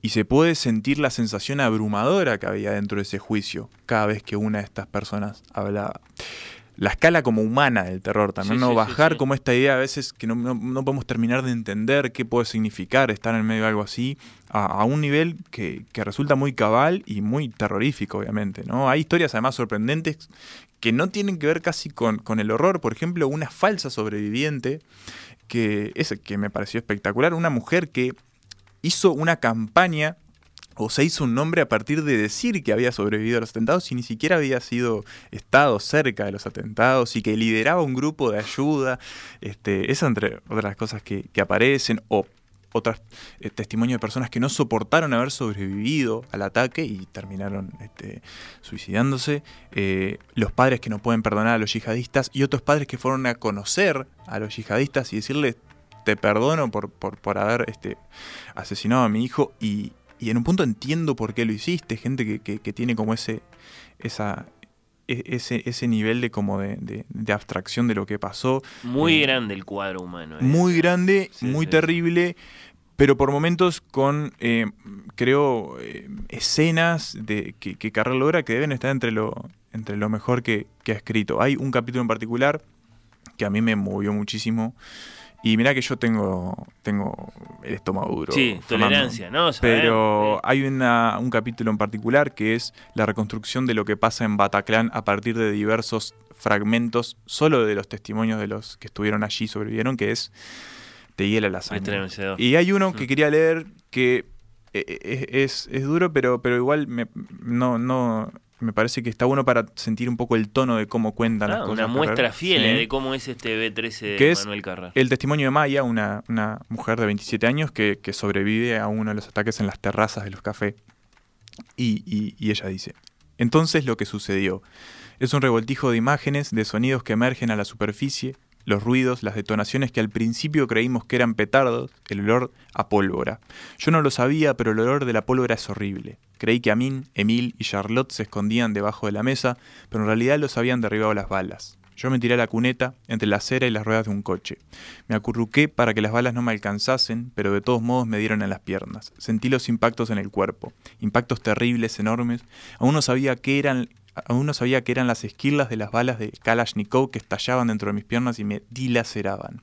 Y se puede sentir la sensación abrumadora que había dentro de ese juicio cada vez que una de estas personas hablaba la escala como humana del terror también, ¿no? Bajar como esta idea a veces que no, podemos terminar de entender qué puede significar estar en medio de algo así, a, un nivel que, resulta muy cabal y muy terrorífico, obviamente, ¿no? Hay historias además sorprendentes que no tienen que ver casi con, con el horror. Por ejemplo, una falsa sobreviviente que, es, que me pareció espectacular, una mujer que hizo una campaña o se hizo un nombre a partir de decir que había sobrevivido a los atentados y ni siquiera había sido estado cerca de los atentados y que lideraba un grupo de ayuda. Este, esas entre otras cosas que, aparecen, o otros eh, testimonios de personas que no soportaron haber sobrevivido al ataque y terminaron este, suicidándose, eh, los padres que no pueden perdonar a los yihadistas y otros padres que fueron a conocer a los yihadistas y decirles te perdono por, por, por haber este, asesinado a mi hijo y, y en un punto entiendo por qué lo hiciste, gente que, que, tiene como ese, esa, e, ese, ese nivel de como de, de, abstracción de lo que pasó. Muy eh, grande el cuadro humano. ¿eh? Muy grande, muy terrible, pero por momentos con, eh, creo, escenas de, que, que Carrel logra que deben estar entre lo, entre lo mejor que, que ha escrito. Hay un capítulo en particular que a mí me movió muchísimo, y mira que yo tengo, tengo el estómago duro. Sí, tolerancia, ¿no? Pero hay una, un capítulo en particular que es la reconstrucción de lo que pasa en Bataclan a partir de diversos fragmentos, solo de los testimonios de los que estuvieron allí, sobrevivieron, que es Te hiela la sangre. Y hay uno que mm. quería leer que eh, eh, es, es, duro, pero, pero igual me, no, no, me parece que está bueno para sentir un poco el tono de cómo cuentan las ah, cosas. Una muestra fiel de cómo es este B13 de Manuel Carrera. El testimonio de Maya, una, una mujer de 27 años que, sobrevive a uno de los ataques en las terrazas de los cafés. Y, y ella dice, entonces lo que sucedió es un revoltijo de imágenes, de sonidos que emergen a la superficie, los ruidos, las detonaciones que al principio creímos que eran petardos, el olor a pólvora. Yo no lo sabía, pero el olor de la pólvora es horrible. Creí que Amin, Emil y Charlotte se escondían debajo de la mesa, pero en realidad los habían derribado las balas. Yo me tiré a la cuneta entre la acera y las ruedas de un coche. Me acurruqué para que las balas no me alcanzasen, pero de todos modos me dieron en las piernas. Sentí los impactos en el cuerpo, impactos terribles, enormes. Aún no sabía qué eran Aún no sabía que eran las esquirlas de las balas de Kalashnikov que estallaban dentro de mis piernas y me dilaceraban.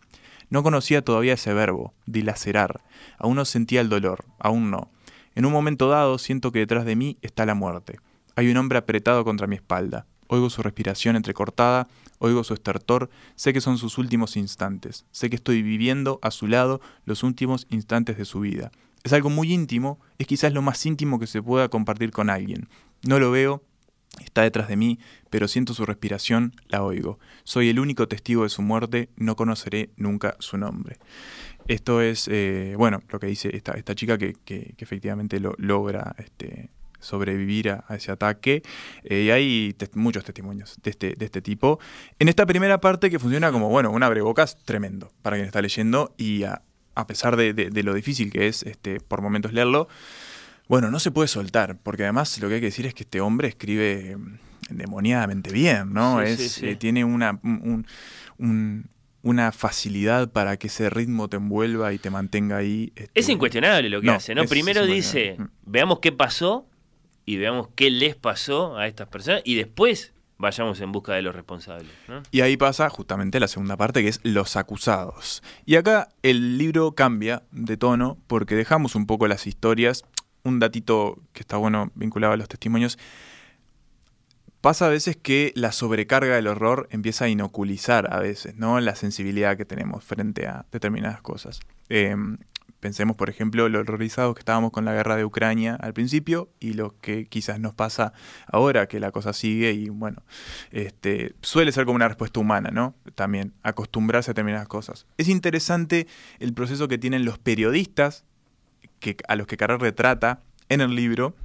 No conocía todavía ese verbo, dilacerar. Aún no sentía el dolor, aún no. En un momento dado siento que detrás de mí está la muerte. Hay un hombre apretado contra mi espalda. Oigo su respiración entrecortada, oigo su estertor, sé que son sus últimos instantes, sé que estoy viviendo a su lado los últimos instantes de su vida. Es algo muy íntimo, es quizás lo más íntimo que se pueda compartir con alguien. No lo veo, está detrás de mí, pero siento su respiración, la oigo. Soy el único testigo de su muerte, no conoceré nunca su nombre. Esto es, eh, bueno, lo que dice esta, esta chica que, que- efectivamente lo, logra este, sobrevivir a, ese ataque. Eh, y hay muchos testimonios de este, de este tipo. En esta primera parte que funciona como, bueno, un abrebocas tremendo para quien está leyendo y a, pesar de, de- de lo difícil que es este, por momentos leerlo, bueno, no se puede soltar, porque además lo que hay que decir es que este hombre escribe mm, endemoniadamente bien, ¿no? Sí, es, sí, sí. eh, tiene una, un- un- un- una facilidad para que ese ritmo te envuelva y te mantenga ahí. este, Es incuestionable lo que no, hace, ¿no? es- Primero es dice, incuestionable. veamos qué pasó y veamos qué les pasó a estas personas y después vayamos en busca de los responsables. ¿no? Y ahí pasa justamente la segunda parte, que es los acusados. Y acá el libro cambia de tono porque dejamos un poco las historias. Un datito que está bueno vinculado a los testimonios. Pasa a veces que la sobrecarga del horror empieza a inoculizar a veces, ¿no? La sensibilidad que tenemos frente a determinadas cosas. Eh, pensemos, por ejemplo, lo horrorizados que estábamos con la guerra de Ucrania al principio y lo que quizás nos pasa ahora, que la cosa sigue y bueno, este, suele ser como una respuesta humana, ¿no? También acostumbrarse a determinadas cosas. Es interesante el proceso que tienen los periodistas que, a los que Carrer retrata en el libro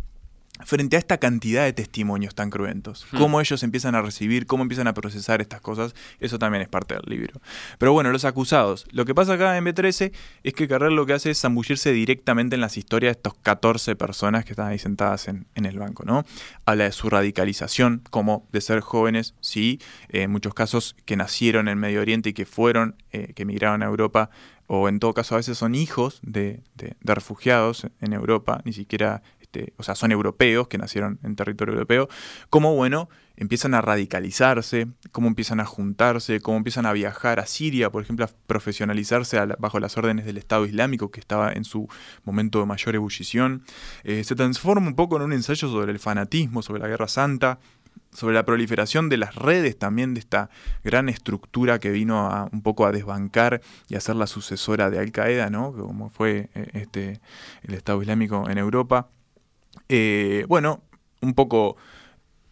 frente a esta cantidad de testimonios tan cruentos. Hmm. Cómo ellos empiezan a recibir, cómo empiezan a procesar estas cosas, eso también es parte del libro. Pero bueno, los acusados. Lo que pasa acá en B13 es que Carrer lo que hace es zambullirse directamente en las historias de estos 14 personas que están ahí sentadas en, en el banco, ¿no? Habla de su radicalización, como de ser jóvenes, sí, eh, en muchos casos que nacieron en Medio Oriente y que fueron, eh, que emigraron a Europa, o en todo caso a veces son hijos de, refugiados en Europa, ni siquiera, este, o sea, son europeos que nacieron en territorio europeo, como bueno, empiezan a radicalizarse, cómo empiezan a juntarse, cómo empiezan a viajar a Siria, por ejemplo, a profesionalizarse bajo las órdenes del Estado Islámico, que estaba en su momento de mayor ebullición. Eh, se transforma un poco en un ensayo sobre el fanatismo, sobre la Guerra Santa, sobre la proliferación de las redes también de esta gran estructura que vino a un poco a desbancar y a ser la sucesora de Al Qaeda, ¿no? Como fue eh, este el Estado Islámico en Europa. Eh, bueno, un poco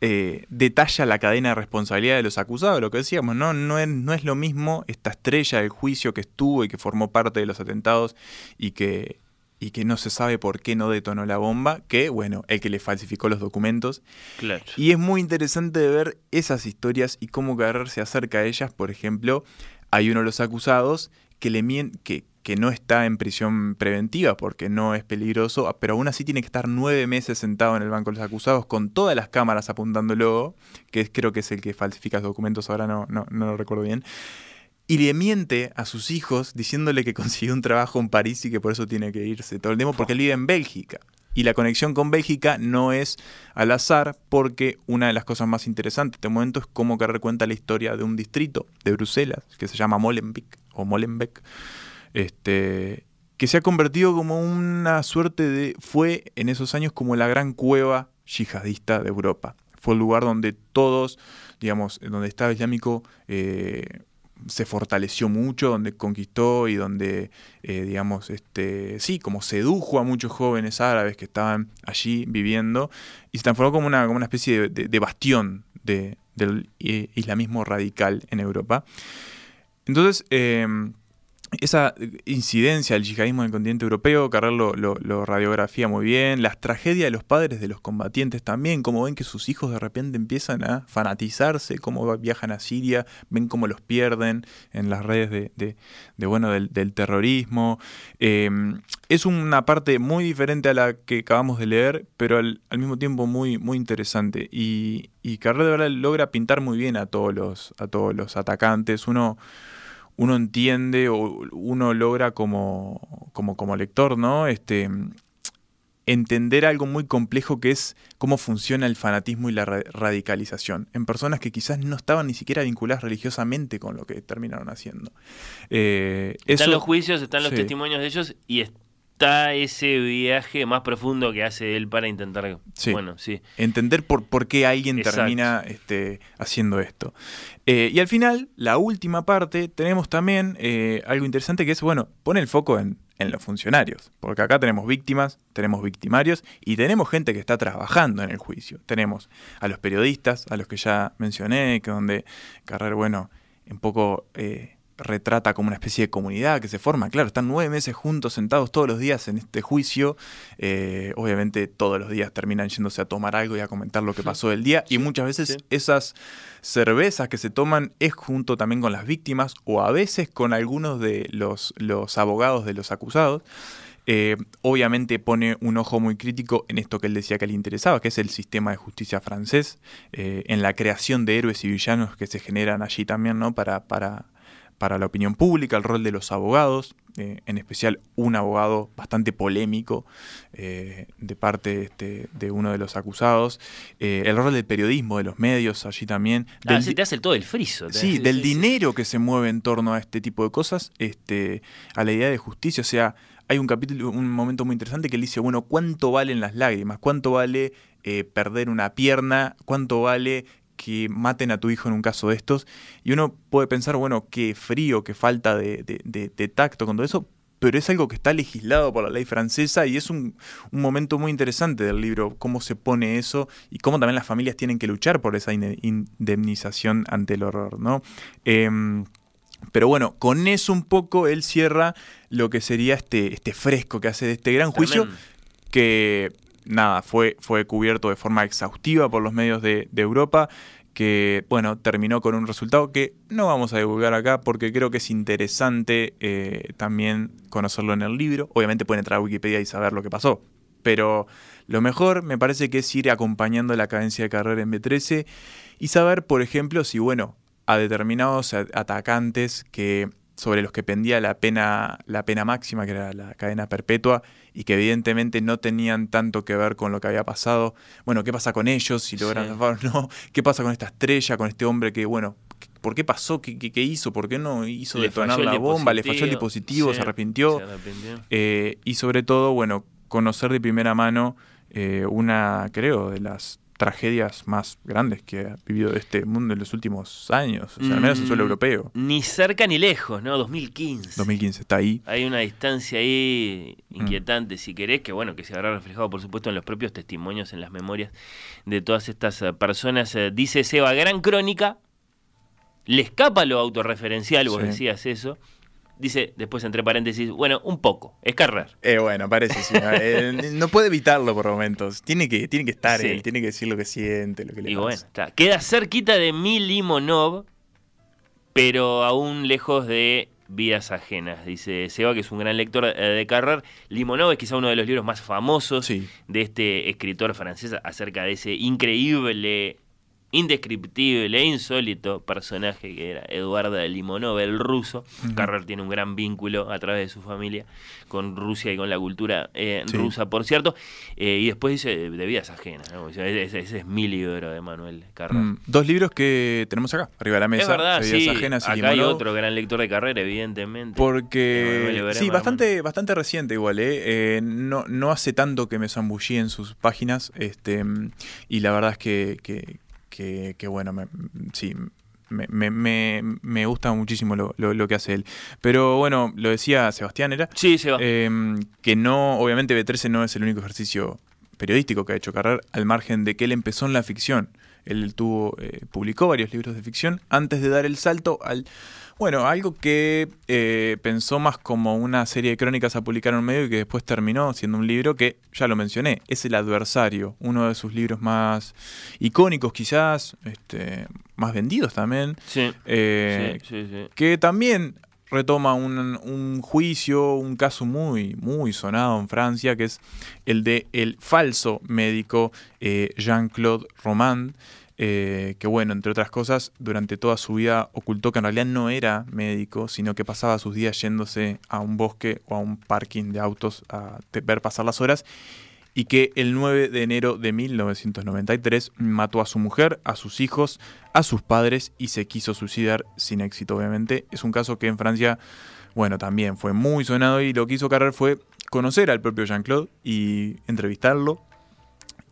eh, detalla la cadena de responsabilidad de los acusados, lo que decíamos, ¿no? No es, no es lo mismo esta estrella del juicio que estuvo y que formó parte de los atentados y que, y que no se sabe por qué no detonó la bomba, que, bueno, el que le falsificó los documentos. Claro. Y es muy interesante ver esas historias y cómo Carrer se acerca a ellas. Por ejemplo, hay uno de los acusados que le que, que no está en prisión preventiva porque no es peligroso, pero aún así tiene que estar nueve meses sentado en el banco de los acusados con todas las cámaras apuntándolo, que es, creo que es el que falsifica los documentos, ahora no, no, no lo recuerdo bien. Y le miente a sus hijos diciéndole que (laughs) consiguió un trabajo en París y que por eso tiene que irse todo el tiempo porque él vive en Bélgica. Y la conexión con Bélgica no es al azar porque una de las cosas más interesantes de este momento es cómo Carrer cuenta la historia de un distrito de Bruselas que se llama Molenbeek o Molenbeek, este, que se ha convertido como una suerte de... fue en esos años como la gran cueva yihadista de Europa. Fue el lugar donde todos, digamos, donde el Estado Islámico eh, se fortaleció mucho, donde conquistó y donde, eh, digamos, este, sí, como sedujo a muchos jóvenes árabes que estaban allí viviendo y se transformó como una, como una especie de, bastión de- del eh, islamismo radical en Europa. Entonces, eh, esa incidencia del yihadismo en el continente europeo, Carrer lo, lo- radiografía muy bien, las tragedias de los padres de los combatientes también, como ven que sus hijos de repente empiezan a fanatizarse, cómo viajan a Siria, ven cómo los pierden en las redes de, de- de, bueno, del, terrorismo. Eh, es una parte muy diferente a la que acabamos de leer, pero al, mismo tiempo muy, muy interesante. Y, y Carrer de verdad logra pintar muy bien a todos los, a todos los atacantes. Uno uno entiende o uno logra como, como, como lector, ¿no? Este, entender algo muy complejo que es cómo funciona el fanatismo y la ra- radicalización en personas que quizás no estaban ni siquiera vinculadas religiosamente con lo que terminaron haciendo. Eh, Están eso- los juicios, están los sí. testimonios de ellos y está ese viaje más profundo que hace él para intentar. Sí. Bueno, sí. Entender por, por qué alguien Exacto. termina este, haciendo esto. Eh, y al final, la última parte, tenemos también eh, algo interesante que es, bueno, pone el foco en, en los funcionarios. Porque acá tenemos víctimas, tenemos victimarios y tenemos gente que está trabajando en el juicio. Tenemos a los periodistas, a los que ya mencioné, que donde Carrer, bueno, un poco... eh, retrata como una especie de comunidad que se forma. Claro, están nueve meses juntos, sentados todos los días en este juicio. Eh, obviamente todos los días terminan yéndose a tomar algo y a comentar lo que pasó del día. Y muchas veces esas cervezas que se toman es junto también con las víctimas o a veces con algunos de los, los abogados de los acusados. Eh, obviamente pone un ojo muy crítico en esto que él decía que le interesaba, que es el sistema de justicia francés, eh, en la creación de héroes y villanos que se generan allí también, ¿no? Para, para, para la opinión pública, el rol de los abogados, eh, en especial un abogado bastante polémico de parte este, de uno de los acusados, el rol del periodismo, de los medios allí también. Ah, se te hace todo el friso. Sí, del dinero que se mueve en torno a este tipo de cosas, este, a la idea de justicia, o sea, hay un capítulo, un momento muy interesante que él dice, bueno, ¿cuánto valen las lágrimas? ¿Cuánto vale eh, perder una pierna? ¿Cuánto vale que maten a tu hijo en un caso de estos? Y uno puede pensar, bueno, qué frío, qué falta de, tacto con todo eso, pero es algo que está legislado por la ley francesa y es un, momento muy interesante del libro, cómo se pone eso y cómo también las familias tienen que luchar por esa indemnización ante el horror, ¿no? Em, pero bueno, con eso un poco él cierra lo que sería este, este fresco que hace de este gran juicio, que nada, fue, fue cubierto de forma exhaustiva por los medios de, Europa, que bueno, terminó con un resultado que no vamos a divulgar acá porque creo que es interesante eh, también conocerlo en el libro. Obviamente pueden entrar a Wikipedia y saber lo que pasó, pero lo mejor me parece que es ir acompañando la cadencia de carrera en B13 y saber, por ejemplo, si bueno, a determinados atacantes que sobre los que pendía la pena, la pena máxima, que era la cadena perpetua, y que evidentemente no tenían tanto que ver con lo que había pasado. Bueno, ¿qué pasa con ellos? Si logran o (laughs) no. ¿Qué pasa con esta estrella, con este hombre que, bueno, ¿por qué pasó? ¿Qué, qué, hizo? ¿Por qué no hizo detonar la bomba? ¿Le falló el dispositivo? ¿Se arrepintió? Eh, y sobre todo, bueno, conocer de primera mano eh, una, creo, de las tragedias más grandes que ha vivido este mundo en los últimos años, o sea, al menos en suelo mm, europeo. Ni cerca ni lejos, ¿no? 2015. 2015, está ahí. Hay una distancia ahí inquietante, si querés, que bueno, que se habrá reflejado, por supuesto, en los propios testimonios, en las memorias de todas estas eh, personas. Eh, dice Seba, gran crónica, le escapa lo autorreferencial, vos decías eso, Dice, después entre paréntesis, bueno, un poco, es carrer. Eh, bueno, parece, sí. Eh, (laughs) no puede evitarlo por momentos. Tiene que, tiene que estar él, tiene que decir lo que siente, lo que le y bueno, está. Queda cerquita de Milimonov, pero aún lejos de Vidas Ajenas. Dice Seba, que es un gran lector eh, de Carrer. Limonov es quizá uno de los libros más famosos de este escritor francés acerca de ese increíble indescriptible e insólito personaje que era Eduardo Limonov, el ruso. Carrer tiene un gran vínculo a través de su familia con Rusia y con la cultura eh, rusa, por cierto. Eh, y después dice de vidas ajenas. Ese, es mi libro de Manuel Carrer. Mm, dos libros que tenemos acá, arriba de la mesa. Es verdad, sí. Ajenas y acá hay otro gran lector de Carrer, evidentemente. Porque, sí, bastante, bastante reciente igual. ¿eh? no, no hace tanto que me zambullí en sus páginas. este Y la verdad es que que, bueno, me, sí, me, me, me, gusta muchísimo lo, lo, que hace él. Pero bueno, lo decía Sebastián, ¿era? Sí, Seba. Eh, que no, obviamente B13 no es el único ejercicio periodístico que ha hecho Carrer, al margen de que él empezó en la ficción. Él tuvo, eh, publicó varios libros de ficción antes de dar el salto al bueno, algo que eh, pensó más como una serie de crónicas a publicar en un medio y que después terminó siendo un libro que, ya lo mencioné, es El Adversario, uno de sus libros más icónicos quizás, este, más vendidos también. Sí, eh, sí, sí, Que también retoma un, juicio, un caso muy, muy sonado en Francia, que es el de el falso médico eh, Jean-Claude Romand. Eh, que bueno, entre otras cosas, durante toda su vida ocultó que en realidad no era médico, sino que pasaba sus días yéndose a un bosque o a un parking de autos a ver pasar las horas, y que el 9 de enero de 1993 mató a su mujer, a sus hijos, a sus padres y se quiso suicidar sin éxito, obviamente. Es un caso que en Francia, bueno, también fue muy sonado y lo que hizo Carrer fue conocer al propio Jean-Claude y entrevistarlo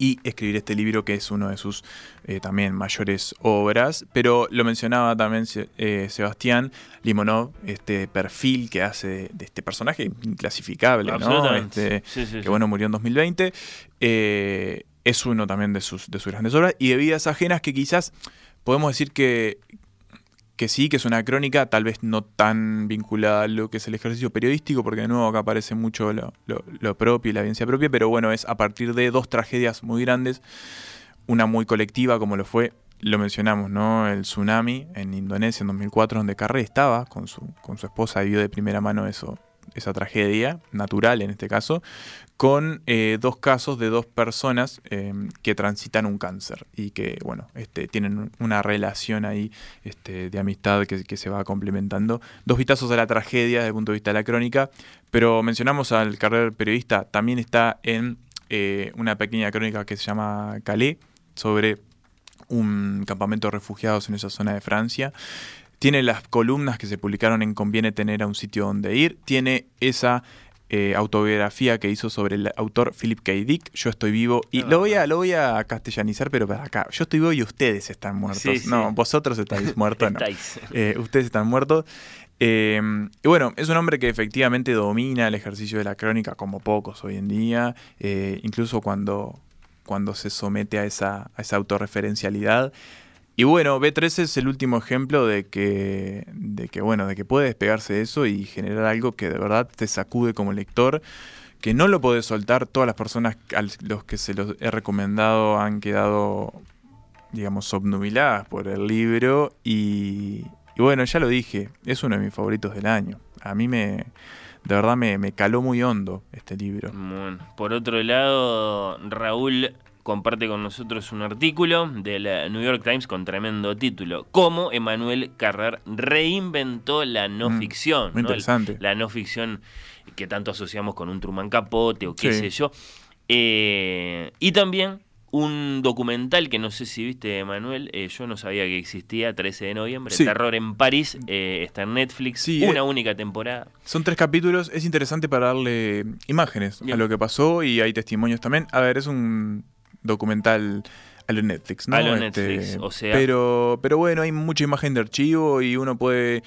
y escribir este libro que es uno de sus eh, también mayores obras. Pero lo mencionaba también eh, Sebastián Limonov, este perfil que hace de, este personaje inclasificable, ¿no? Este, que bueno, murió en 2020. Eh, es uno también de sus, de sus grandes obras y de vidas ajenas que quizás podemos decir que que sí, que es una crónica, tal vez no tan vinculada a lo que es el ejercicio periodístico, porque de nuevo acá aparece mucho lo, propio y la evidencia propia, pero bueno, es a partir de dos tragedias muy grandes, una muy colectiva como lo fue, lo mencionamos, ¿no? El tsunami en Indonesia en 2004, donde Carré estaba con su, con su esposa y vio de primera mano eso, esa tragedia, natural en este caso, con eh, dos casos de dos personas eh, que transitan un cáncer y que, bueno, este, tienen una relación ahí este, de amistad que, que se va complementando. Dos vistazos a la tragedia desde el punto de vista de la crónica, pero mencionamos al carrer periodista, también está en eh, una pequeña crónica que se llama Calais, sobre un campamento de refugiados en esa zona de Francia. Tiene las columnas que se publicaron en Conviene tener a un sitio donde ir. Tiene esa eh, autobiografía que hizo sobre el autor Philip K. Dick, Yo estoy vivo. Y lo voy, a, lo voy a castellanizar, pero para acá. Yo estoy vivo y ustedes están muertos. Sí, sí. No, vosotros estáis muertos. no. Estáis. Eh, ustedes están muertos. Eh, y bueno, es un hombre que efectivamente domina el ejercicio de la crónica como pocos hoy en día, incluso cuando, cuando se somete a esa, a esa autorreferencialidad. Y bueno, B13 es el último ejemplo de que, de que, bueno, de que puede despegarse de eso y generar algo que de verdad te sacude como lector, que no lo podés soltar. Todas las personas a los que se los he recomendado han quedado, digamos, obnubiladas por el libro y, y bueno, ya lo dije, es uno de mis favoritos del año. A mí me, de verdad me, me caló muy hondo este libro. Por otro lado, Raúl comparte con nosotros un artículo del eh, New York Times con tremendo título. Cómo Emmanuel Carrer reinventó la no Mm, ficción. muy interesante. La no ficción que tanto asociamos con un Truman Capote o qué Sí. sé yo. Eh, y también un documental que no sé si viste, Manuel, eh, yo no sabía que existía, 13 de noviembre, Sí. Terror en París, eh, está en Netflix, Sí, una eh, única temporada. Son tres capítulos, es interesante para darle imágenes Bien. a lo que pasó y hay testimonios también. A ver, es un documental a lo Netflix, ¿no? Este, A lo Netflix, o sea- Pero, pero bueno, hay mucha imagen de archivo y uno puede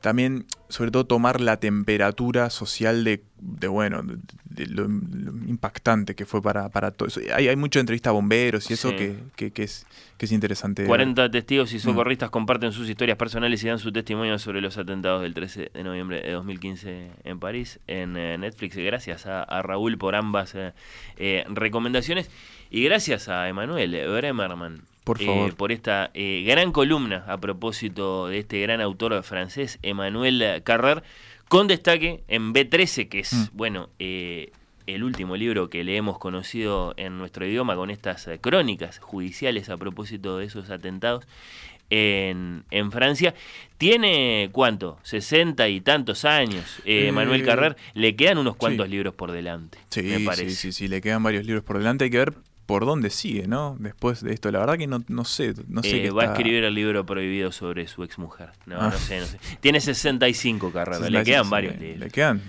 también, sobre todo, tomar la temperatura social de, de, bueno, de, de lo, lo impactante que fue para, para todo eso. Hay, hay mucha entrevista a bomberos y eso Sí. que, que- que es, que es interesante. 40 testigos y Mm. socorristas comparten sus historias personales y dan su testimonio sobre los atentados del 13 de noviembre de 2015 en París, en eh, Netflix. Gracias a, a Raúl por ambas eh, eh, recomendaciones y gracias a Emanuel Bremerman. Por eh, por esta eh, gran columna a propósito de este gran autor francés, Emmanuel Carrer, con destaque en B13, que es, Mm. bueno, eh, el último libro que le hemos conocido en nuestro idioma con estas crónicas judiciales a propósito de esos atentados en, en Francia. Tiene, ¿cuánto? 60 y tantos años. Eh, Eh, Manuel Carrer, le quedan unos cuantos sí. libros por delante, Sí, me parece. sí, sí, sí, le quedan varios libros por delante. Hay que ver por dónde sigue, ¿no? Después de esto, la verdad que no, no sé, no sé Eh, qué va a escribir el libro prohibido sobre su exmujer. No, Ah. no sé, no sé. Tiene 65 carreras, le 65, quedan sí, varios le-. Le quedan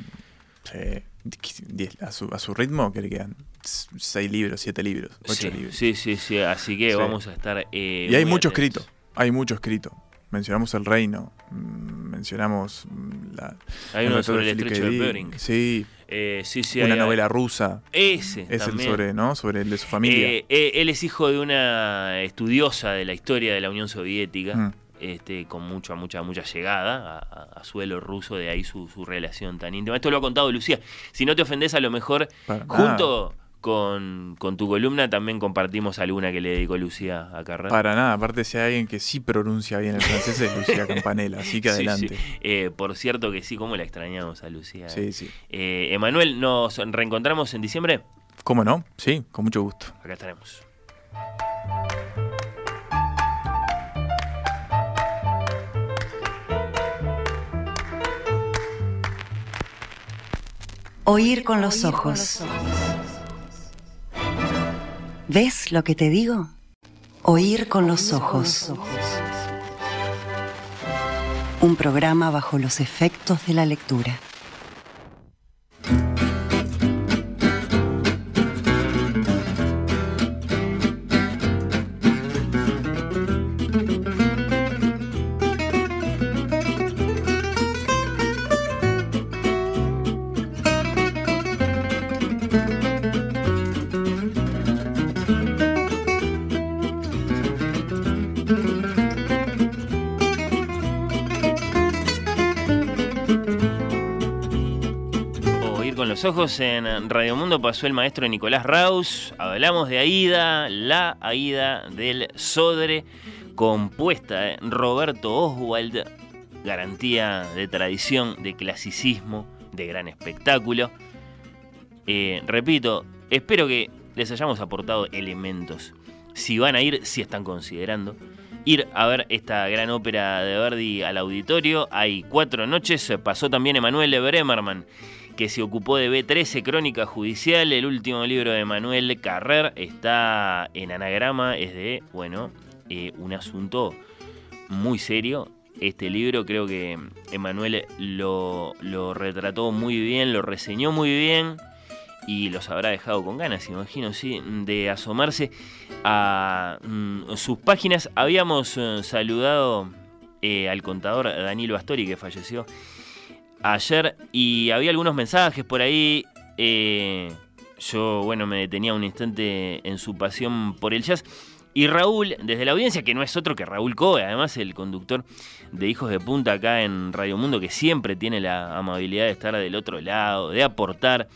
diez- a, su, a su ritmo que le quedan 6 libros, 7 libros, 8 Sí, libros. sí, sí, sí, así que Sí. vamos a estar... eh, y hay mucho atentos. escrito, hay mucho escrito. Mencionamos El Reino, mm, mencionamos mm, la... Hay uno sobre el estrecho de. Bering. Sí, Eh, sí, sí, una hay- novela rusa. Ese Es el sobre, ¿no? Sobre el de su familia. Eh, eh, él es hijo de una estudiosa de la historia de la Unión Soviética, Mm. este, con mucha, mucha, mucha llegada a, suelo ruso, de ahí su, su relación tan íntima. Esto lo ha contado Lucía. Si no te ofendés, a lo mejor, Para junto con, con tu columna, también compartimos alguna que le dedicó Lucía a Carrera. Para nada, aparte si hay alguien que sí pronuncia bien el francés es Lucía (laughs) Campanella, así que Sí, adelante. sí. Eh, por cierto que sí, cómo la extrañamos a Lucía. Sí, sí. Eh, Emanuel, ¿nos reencontramos en diciembre? ¿Cómo no? Sí, con mucho gusto. Acá estaremos. Oír con los ojos. ¿Ves lo que te digo? Oír con los ojos. Un programa bajo los efectos de la lectura. En Radio Mundo pasó el maestro Nicolás Raus. Hablamos de Aida, la Aida del Sodre, compuesta de Roberto Oswald, garantía de tradición, de clasicismo, de gran espectáculo. Eh, repito, espero que les hayamos aportado elementos. Si van a ir, si están considerando ir a ver esta gran ópera de Verdi al auditorio. Hay cuatro noches. Pasó también Emanuel Bremerman, que se ocupó de B13, Crónica Judicial. El último libro de Manuel Carrer está en anagrama. Es de, bueno, eh, un asunto muy serio. Este libro creo que Emanuel lo, lo retrató muy bien, lo reseñó muy bien y los habrá dejado con ganas, imagino, sí, de asomarse a mm, sus páginas. Habíamos eh, saludado eh, al contador Danilo Astori, que falleció ayer, y había algunos mensajes por ahí. Eh, yo, bueno, me detenía un instante en su pasión por el jazz. Y Raúl, desde la audiencia, que no es otro que Raúl Coe, además el conductor de Hijos de Punta acá en Radio Mundo, que siempre tiene la amabilidad de estar del otro lado, de aportar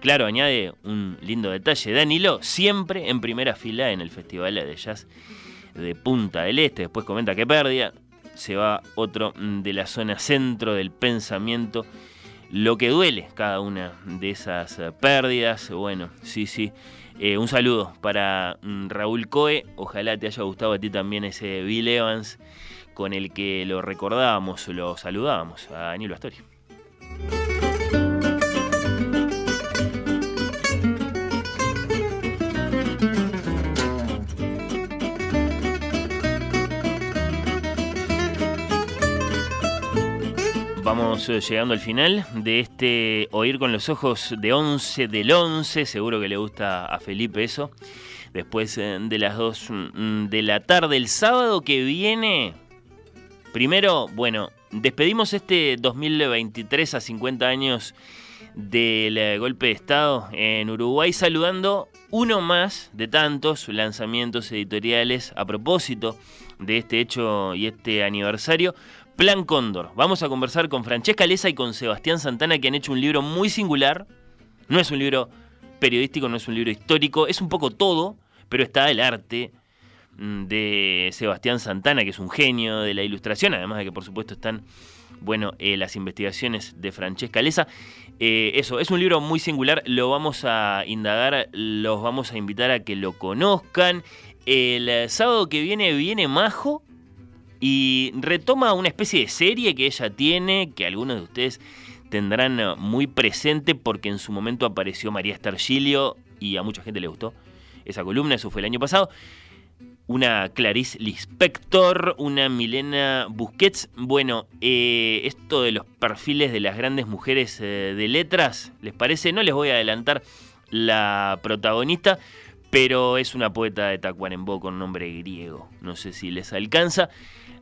Claro, añade un lindo detalle. Danilo siempre en primera fila en el Festival de Jazz de Punta del Este. Después comenta que pérdida. Se va otro de la zona centro del pensamiento. Lo que duele cada una de esas eh, pérdidas. Bueno, sí, sí. Eh, un saludo para mm, Raúl Coe. Ojalá te haya gustado a ti también ese Bill Evans con el que lo recordábamos, lo saludábamos a Danilo Astori. Vamos eh, llegando al final de este Oír con los ojos de 11 del 11. Seguro que le gusta a Felipe eso. Después eh, de las 2 mm, de la tarde, el sábado que viene. Primero, bueno, despedimos este 2023 a 50 años del eh, golpe de Estado en Uruguay, saludando uno más de tantos lanzamientos editoriales a propósito de este hecho y este aniversario. Plan Cóndor. Vamos a conversar con Francesca Lesa y con Sebastián Santana, que han hecho un libro muy singular. No es un libro periodístico, no es un libro histórico, es un poco todo, pero está el arte mm, de Sebastián Santana, que es un genio de la ilustración, además de que por supuesto están, bueno, eh, las investigaciones de Francesca Lesa. Eh, eso, es un libro muy singular, lo vamos a indagar, los vamos a invitar a que lo conozcan. El sábado que viene viene Majo, y retoma una especie de serie que ella tiene, que algunos de ustedes tendrán eh, muy presente porque en su momento apareció María Stargilio y a mucha gente le gustó esa columna, eso fue el año pasado. Una Clarice Lispector, una Milena Busquets. Bueno, eh, esto de los perfiles de las grandes mujeres eh, de letras, ¿les parece? No les voy a adelantar la protagonista, pero es una poeta de Tacuarembó con nombre griego. No sé si les alcanza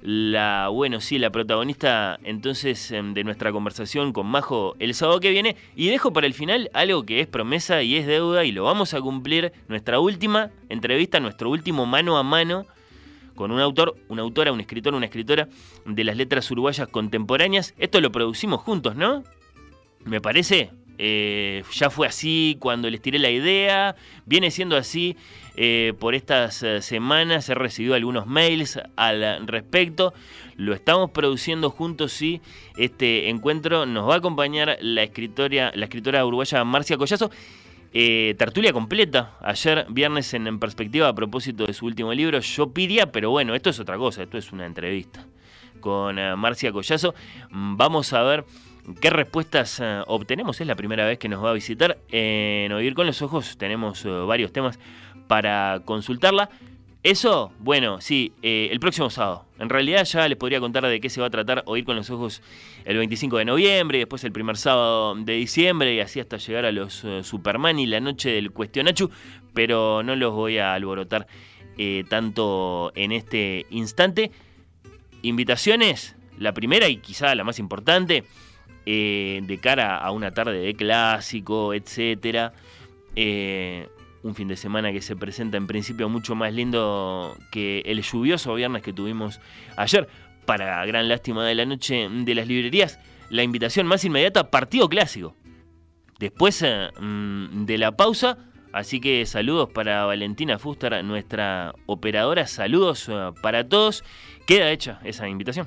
la, bueno, sí, la protagonista entonces em, de nuestra conversación con Majo el sábado que viene. Y dejo para el final algo que es promesa y es deuda y lo vamos a cumplir. Nuestra última entrevista, nuestro último mano a mano con un autor, una autora, un escritor, una escritora de las letras uruguayas contemporáneas. Esto lo producimos juntos, ¿no? Me parece. Eh, ya fue así cuando les tiré la idea, viene siendo así eh, por estas eh, semanas, he recibido algunos mails al respecto, lo estamos produciendo juntos, sí, este encuentro nos va a acompañar la, escritora, la escritora uruguaya Marcia Collazo. tertulia completa, ayer viernes en, Perspectiva a propósito de su último libro, Yo Pidia, pero bueno, esto es otra cosa, esto es una entrevista con Marcia Collazo. Mm, vamos a ver ¿Qué respuestas eh, obtenemos? Es la primera vez que nos va a visitar. En Oír con los Ojos tenemos eh, varios temas para consultarla. Eso, bueno, sí, eh, el próximo sábado. En realidad ya les podría contar de qué se va a tratar Oír con los Ojos el 25 de noviembre, y después el primer sábado de diciembre y así hasta llegar a los Superman y la noche del Cuestionachu, pero no los voy a alborotar tanto en este instante. Invitaciones, la primera y quizá la más importante eh, de cara a una tarde de clásico, etcétera. Eh, un fin de semana que se presenta en principio mucho más lindo que el lluvioso viernes que tuvimos ayer. Para gran lástima de la noche de las librerías, la invitación más inmediata, partido clásico. después eh, mm, de la pausa. Así que saludos para Valentina Fuster, nuestra operadora. Saludos eh, para todos. Queda hecha esa invitación.